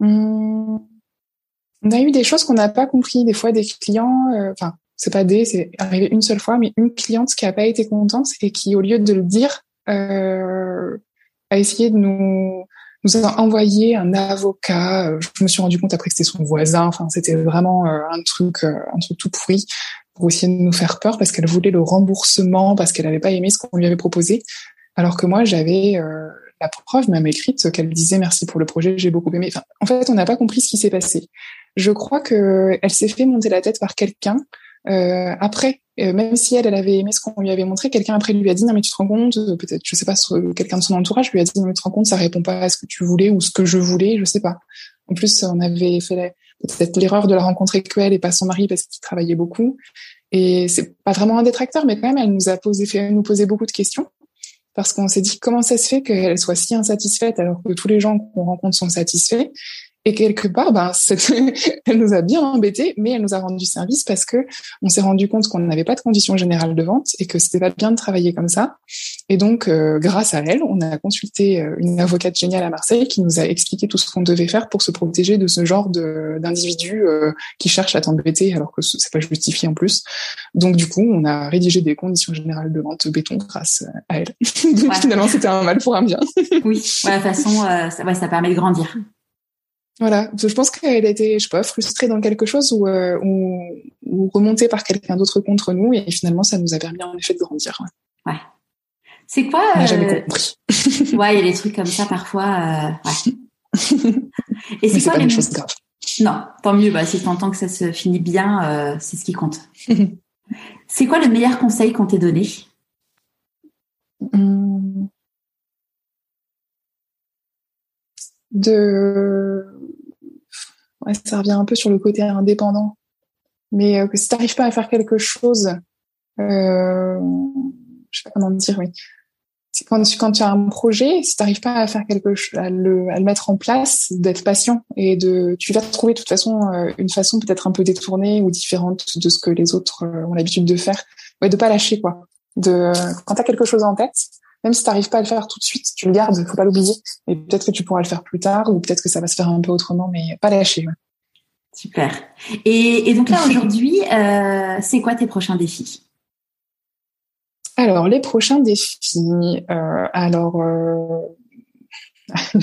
S2: Hum, On a eu des choses qu'on n'a pas compris, des fois des clients, euh, enfin c'est pas des, c'est arrivé une seule fois, mais une cliente qui a pas été contente et qui, au lieu de le dire, euh, a essayé de nous nous a envoyé un avocat. Euh, je me suis rendu compte après que c'était son voisin. Enfin, c'était vraiment euh, un truc, euh, un truc tout pourri pour essayer de nous faire peur parce qu'elle voulait le remboursement parce qu'elle n'avait pas aimé ce qu'on lui avait proposé. Alors que moi, j'avais la preuve même écrite qu'elle disait merci pour le projet, j'ai beaucoup aimé. Enfin, en fait, on n'a pas compris ce qui s'est passé. Je crois que elle s'est fait monter la tête par quelqu'un euh, après, euh, même si elle, elle avait aimé ce qu'on lui avait montré, quelqu'un après lui a dit non mais tu te rends compte, euh, peut-être, je sais pas, quelqu'un de son entourage lui a dit non mais tu te rends compte, ça répond pas à ce que tu voulais ou ce que je voulais, je sais pas. En plus, on avait fait peut-être l'erreur de la rencontrer que elle et pas son mari parce qu'il travaillait beaucoup. Et c'est pas vraiment un détracteur, mais quand même, elle nous a posé, fait nous poser beaucoup de questions parce qu'on s'est dit comment ça se fait qu'elle soit si insatisfaite alors que tous les gens qu'on rencontre sont satisfaits? Et quelque part, ben, elle nous a bien embêtés, mais elle nous a rendu service parce que on s'est rendu compte qu'on n'avait pas de conditions générales de vente et que c'était pas bien de travailler comme ça. Et donc, euh, grâce à elle, on a consulté euh, une avocate géniale à Marseille qui nous a expliqué tout ce qu'on devait faire pour se protéger de ce genre d'individus euh, qui cherchent à t'embêter alors que c'est pas justifié en plus. Donc, du coup, on a rédigé des conditions générales de vente béton grâce à elle. donc, finalement, c'était un mal pour un bien.
S1: oui, de toute façon, ça, ouais, ça permet de grandir.
S2: Voilà, je pense qu'elle a été, je sais pas, frustrée dans quelque chose ou, euh, ou, ou remontée par quelqu'un d'autre contre nous et finalement ça nous a permis en effet de grandir.
S1: Ouais. C'est quoi
S2: n'a jamais compris.
S1: ouais, il y a des trucs comme ça parfois. Euh, ouais.
S2: Et c'est quoi pas les choses graves.
S1: Non, tant mieux. Bah, si tu entends que ça se finit bien, euh, c'est ce qui compte. c'est quoi le meilleur conseil qu'on t'ait donné?
S2: Hum. De ouais, ça revient un peu sur le côté indépendant. Mais euh, que si t'arrives pas à faire quelque chose, euh, je sais pas comment dire, oui. C'est quand, tu as un projet, si t'arrives pas à faire quelque chose, à le, à le mettre en place, d'être patient et de, tu vas trouver de toute façon euh, une façon peut-être un peu détournée ou différente de ce que les autres euh, ont l'habitude de faire. Ouais, de pas lâcher quoi. De, quand t'as quelque chose en tête, même si tu n'arrives pas à le faire tout de suite, tu le gardes, il faut pas l'oublier. Et peut-être que tu pourras le faire plus tard, ou peut-être que ça va se faire un peu autrement, mais pas lâcher.
S1: Super. Et, donc là, aujourd'hui, euh, c'est quoi tes prochains défis?
S2: Alors, les prochains défis, euh, alors euh,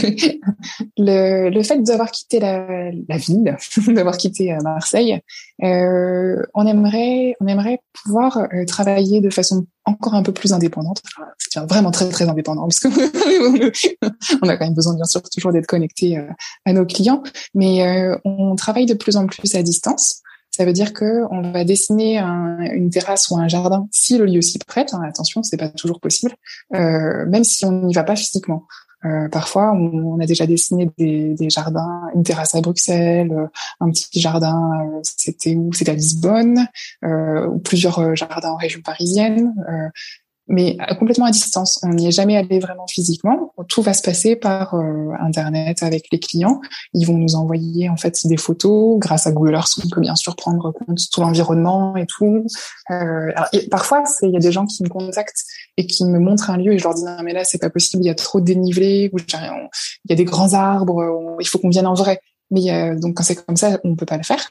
S2: le, le fait d'avoir quitté la, la ville, d'avoir quitté Marseille, euh, on aimerait, on aimerait pouvoir travailler de façon encore un peu plus indépendante, enfin, vraiment très très indépendant, parce que on a quand même besoin bien sûr toujours d'être connecté euh, à nos clients, mais on travaille de plus en plus à distance. Ça veut dire que on va dessiner un, une terrasse ou un jardin si le lieu s'y prête. Hein, attention, c'est pas toujours possible, euh, même si on n'y va pas physiquement. Euh, parfois, on, a déjà dessiné des, des, jardins, une terrasse à Bruxelles, euh, un petit jardin, euh, c'était où? C'était à Lisbonne, ou plusieurs jardins en région parisienne mais euh, complètement à distance. On n'y est jamais allé vraiment physiquement. Tout va se passer par euh, Internet avec les clients. Ils vont nous envoyer en fait des photos. Grâce à Google Earth, on peut bien sûr prendre compte de tout l'environnement et tout. Euh, parfois, il y a des gens qui me contactent et qui me montrent un lieu et je leur dis non mais là c'est pas possible, il y a trop de dénivelé, il y a des grands arbres, il faut qu'on vienne en vrai. Mais donc quand c'est comme ça, on peut pas le faire.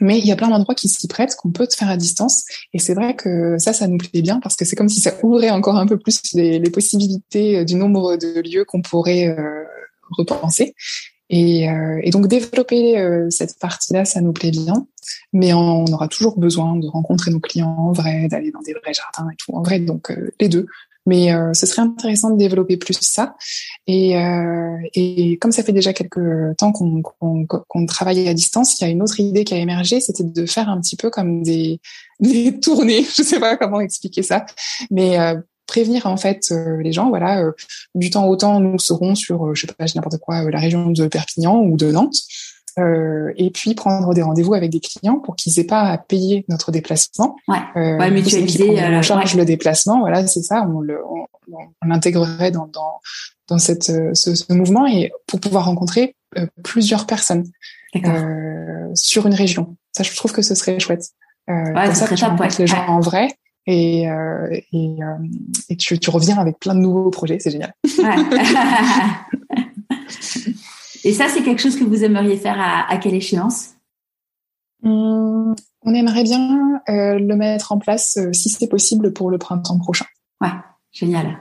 S2: Mais il y a plein d'endroits qui s'y prêtent, qu'on peut te faire à distance. Et c'est vrai que ça, ça nous plaît bien parce que c'est comme si ça ouvrait encore un peu plus les, possibilités du nombre de lieux qu'on pourrait euh, repenser. Et, euh, et, donc développer euh, cette partie-là, ça nous plaît bien. Mais on aura toujours besoin de rencontrer nos clients en vrai, d'aller dans des vrais jardins et tout en vrai. Donc les deux. Mais euh, ce serait intéressant de développer plus ça. Et, euh, et comme ça fait déjà quelques temps qu'on qu'on travaille à distance, il y a une autre idée qui a émergé, c'était de faire un petit peu comme des, des tournées. Je sais pas comment expliquer ça, mais euh, prévenir en fait les gens voilà du temps au temps nous serons sur je sais pas n'importe quoi la région de Perpignan ou de Nantes euh, et puis prendre des rendez-vous avec des clients pour qu'ils aient pas à payer notre déplacement.
S1: Ouais, euh, ouais mutualiser.
S2: On charge le déplacement, voilà, c'est ça. On le, on, on l'intégrerait dans, dans, dans cette, euh, ce, ce, mouvement et pour pouvoir rencontrer euh, plusieurs personnes euh, sur une région. Ça, je trouve que ce serait chouette. Euh,
S1: ouais,
S2: comme
S1: ça,
S2: tu rencontres les gens en vrai et, euh, et, et tu, tu, reviens avec plein de nouveaux projets, c'est génial. Ouais.
S1: Et ça, c'est quelque chose que vous aimeriez faire à, à quelle échéance?
S2: Hum, On aimerait bien le mettre en place, si c'est possible, pour le printemps prochain.
S1: Ouais, génial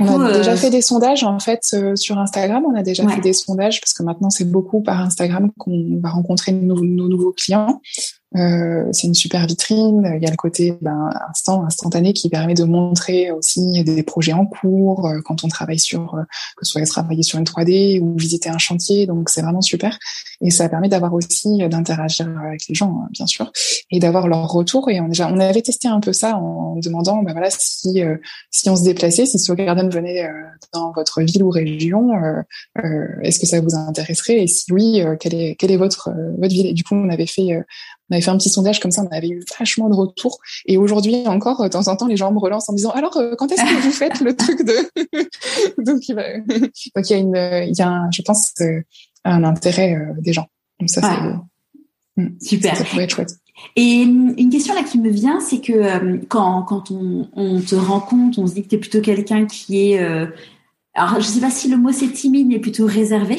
S2: on a déjà euh, fait des sondages en fait euh, sur Instagram. On a déjà fait des sondages parce que maintenant c'est beaucoup par Instagram qu'on va rencontrer nos, nouveaux clients. Euh, c'est une super vitrine. Il y a le côté ben, instant, instantané qui permet de montrer aussi des projets en cours euh, quand on travaille sur, euh, que ce soit travailler sur une 3D ou visiter un chantier. Donc c'est vraiment super. Et ça permet d'avoir aussi d'interagir avec les gens, hein, bien sûr, et d'avoir leur retour. Et on déjà, on avait testé un peu ça en demandant, ben voilà, si si on se déplaçait, si Slow Garden venait dans votre ville ou région, est-ce que ça vous intéresserait? Et si oui, quelle est quelle est votre votre ville? Et du coup, on avait fait on avait fait un petit sondage comme ça, on avait eu vachement de retours. Et aujourd'hui encore, de temps en temps, les gens me relancent en me disant alors euh, quand est-ce que vous faites le truc de donc il, donc il y a une, il y a un, je pense euh, un intérêt euh, des gens. Donc ça
S1: c'est hmm, super.
S2: Ça pourrait être chouette.
S1: Et une question là qui me vient, c'est que quand, quand on, on, te rencontre, on se dit que tu es plutôt quelqu'un qui est... alors, je sais pas si le mot c'est timide, mais plutôt réservé.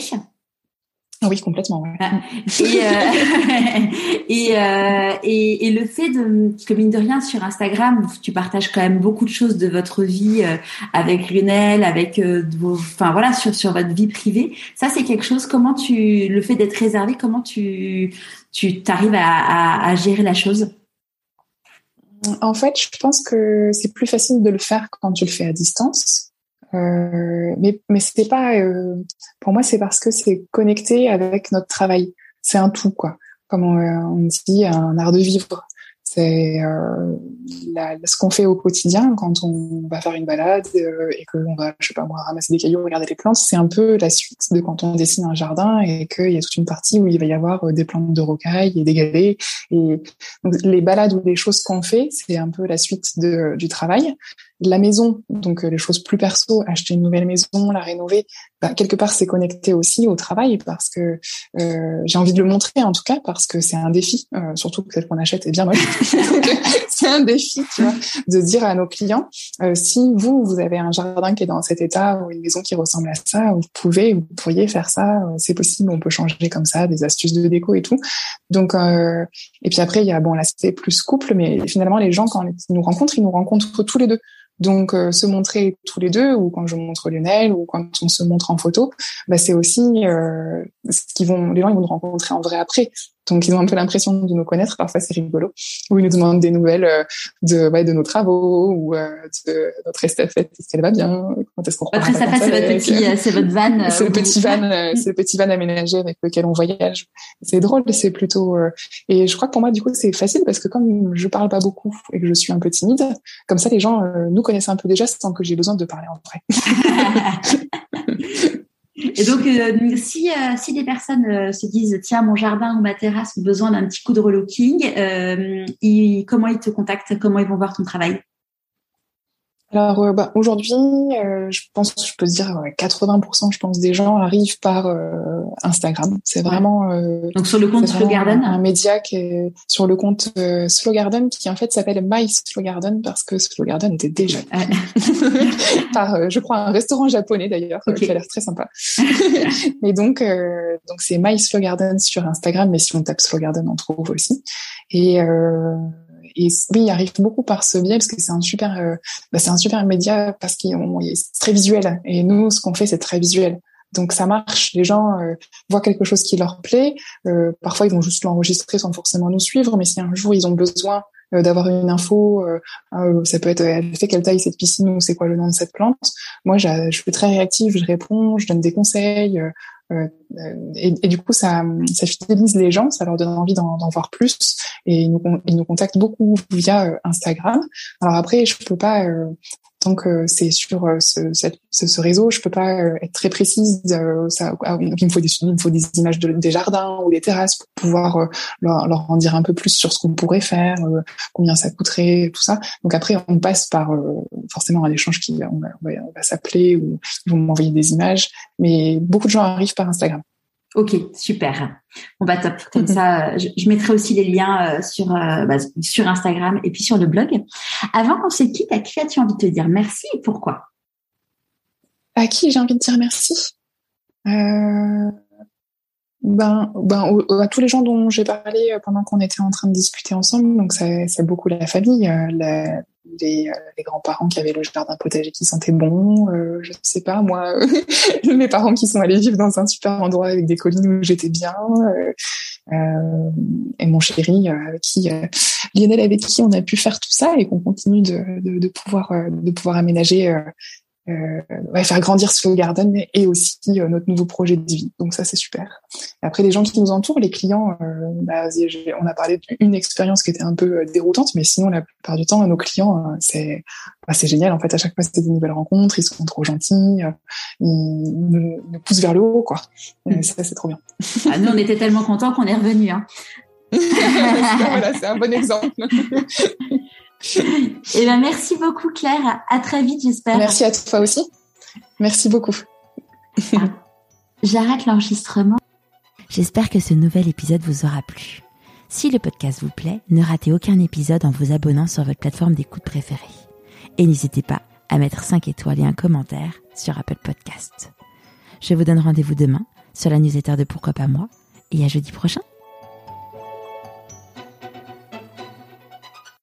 S2: Ah oui, complètement. Ah.
S1: Et, euh, et, euh, et, et, le fait de, que mine de rien, sur Instagram, tu partages quand même beaucoup de choses de votre vie euh, avec Lionel, avec vos, enfin voilà, sur, sur votre vie privée. Ça, c'est quelque chose, comment tu, le fait d'être réservé, comment tu, tu t'arrives à, à, à gérer la chose?
S2: En fait, je pense que c'est plus facile de le faire quand tu le fais à distance. Euh, mais mais c'était pas euh, pour moi c'est parce que c'est connecté avec notre travail c'est un tout quoi comme on, on dit un art de vivre c'est euh, ce qu'on fait au quotidien quand on va faire une balade euh, et que on va, je sais pas moi, ramasser des cailloux, regarder les plantes. C'est un peu la suite de quand on dessine un jardin et qu'il y a toute une partie où il va y avoir euh, des plantes de rocaille et des galets. Et les balades ou les choses qu'on fait, c'est un peu la suite de, du travail. La maison, donc les choses plus perso, acheter une nouvelle maison, la rénover, bah, quelque part c'est connecté aussi au travail parce que euh, j'ai envie de le montrer en tout cas parce que c'est un défi, euh, surtout que celle qu'on achète est bien moche. c'est un défi, tu vois, de dire à nos clients euh, si vous vous avez un jardin qui est dans cet état ou une maison qui ressemble à ça, vous pouvez, vous pourriez faire ça, euh, c'est possible, on peut changer comme ça, des astuces de déco et tout. Donc euh, et puis après il y a bon l'aspect plus couple, mais finalement les gens quand ils nous rencontrent, ils nous rencontrent tous les deux. Donc euh, se montrer tous les deux, ou quand je montre Lionel, ou quand on se montre en photo, bah, c'est aussi euh, ce qu'ils vont, les gens ils vont nous rencontrer en vrai après. Donc ils ont un peu l'impression de nous connaître, parfois c'est rigolo. Ou ils nous demandent des nouvelles euh, de ouais, de nos travaux ou euh, de notre estafette, est-ce qu'elle va bien,
S1: quand est-ce qu'on Votre estafette c'est votre petit, c'est votre van.
S2: c'est le petit van, c'est le petit van aménagé avec lequel on voyage. C'est drôle, c'est plutôt. et je crois que pour moi du coup c'est facile parce que comme je parle pas beaucoup et que je suis un peu timide, comme ça les gens nous connaissent un peu déjà sans que j'ai besoin de parler en vrai.
S1: Et donc, euh, si, euh, si des personnes euh, se disent, tiens, mon jardin ou ma terrasse ont besoin d'un petit coup de relooking, comment ils te contactent? Comment ils vont voir ton travail?
S2: Alors euh, bah, aujourd'hui, euh, je pense, je peux dire 80%, je pense, des gens arrivent par euh, Instagram. C'est vraiment
S1: donc sur le compte Slow Garden,
S2: un, média qui est sur le compte Slow Garden qui en fait s'appelle My Slow Garden parce que Slow Garden était déjà par, je crois, un restaurant japonais d'ailleurs qui a l'air très sympa. et donc, donc c'est My Slow Garden sur Instagram, mais si on tape Slow Garden, on trouve aussi. Et et oui, il arrive beaucoup par ce biais parce que c'est un super, euh, bah, c'est un super média parce qu'il est très visuel. Et nous, ce qu'on fait, c'est très visuel. Donc ça marche. Les gens euh, voient quelque chose qui leur plaît. Euh, parfois, ils vont juste l'enregistrer sans forcément nous suivre. Mais si un jour ils ont besoin d'avoir une info, ça peut être elle fait quelle taille cette piscine ou c'est quoi le nom de cette plante. Moi, je suis très réactive, je réponds, je donne des conseils. Euh, et, et, du coup, ça, ça fidélise les gens, ça leur donne envie d'en voir plus, et ils nous, ils nous contactent beaucoup via euh, Instagram. Alors après, je peux pas euh, que c'est sur ce, ce, réseau, je peux pas être très précise. ça, ah il me faut des, il me faut des images de, des jardins ou des terrasses pour pouvoir leur, leur, en dire un peu plus sur ce qu'on pourrait faire, combien ça coûterait, tout ça. Donc après, on passe par forcément un échange qui on va s'appeler ou ils vont m'envoyer des images. Mais beaucoup de gens arrivent par Instagram.
S1: Ok, super. Bon bah top. Comme ça, je, mettrai aussi les liens euh, sur euh, bah, sur Instagram et puis sur le blog. Avant qu'on se quitte, à qui as-tu envie de te dire merci et pourquoi?
S2: À qui j'ai envie de dire merci? Euh, ben, ben à tous les gens dont j'ai parlé euh, pendant qu'on était en train de discuter ensemble, donc c'est beaucoup la famille, euh, les, euh, les grands-parents qui avaient le jardin potager qui sentait bon, euh, je sais pas moi, mes parents qui sont allés vivre dans un super endroit avec des collines où j'étais bien, euh, et mon chéri avec qui Lionel avec qui on a pu faire tout ça et qu'on continue de, de, de pouvoir de pouvoir aménager euh, ouais, faire grandir Slow Garden et aussi euh, notre nouveau projet de vie. Donc ça, c'est super. après, les gens qui nous entourent, les clients, euh, bah, on a parlé d'une expérience qui était un peu euh, déroutante, mais sinon, la plupart du temps, nos clients, euh, c'est bah, c'est génial. En fait, à chaque fois, c'est des nouvelles rencontres, ils sont trop gentils, ils nous, poussent vers le haut, quoi. Et mm. ça, c'est trop bien.
S1: Ah, nous, on était tellement contents qu'on est revenu. Hein.
S2: voilà, c'est un bon exemple.
S1: Eh ben, merci beaucoup, Claire. À très vite, j'espère.
S2: Merci à toi aussi. Merci beaucoup.
S1: J'arrête l'enregistrement.
S4: J'espère que ce nouvel épisode vous aura plu. Si le podcast vous plaît, ne ratez aucun épisode en vous abonnant sur votre plateforme d'écoute préférée. Et n'hésitez pas à mettre 5 étoiles et un commentaire sur Apple Podcast. Je vous donne rendez-vous demain sur la newsletter de Pourquoi pas moi et à jeudi prochain.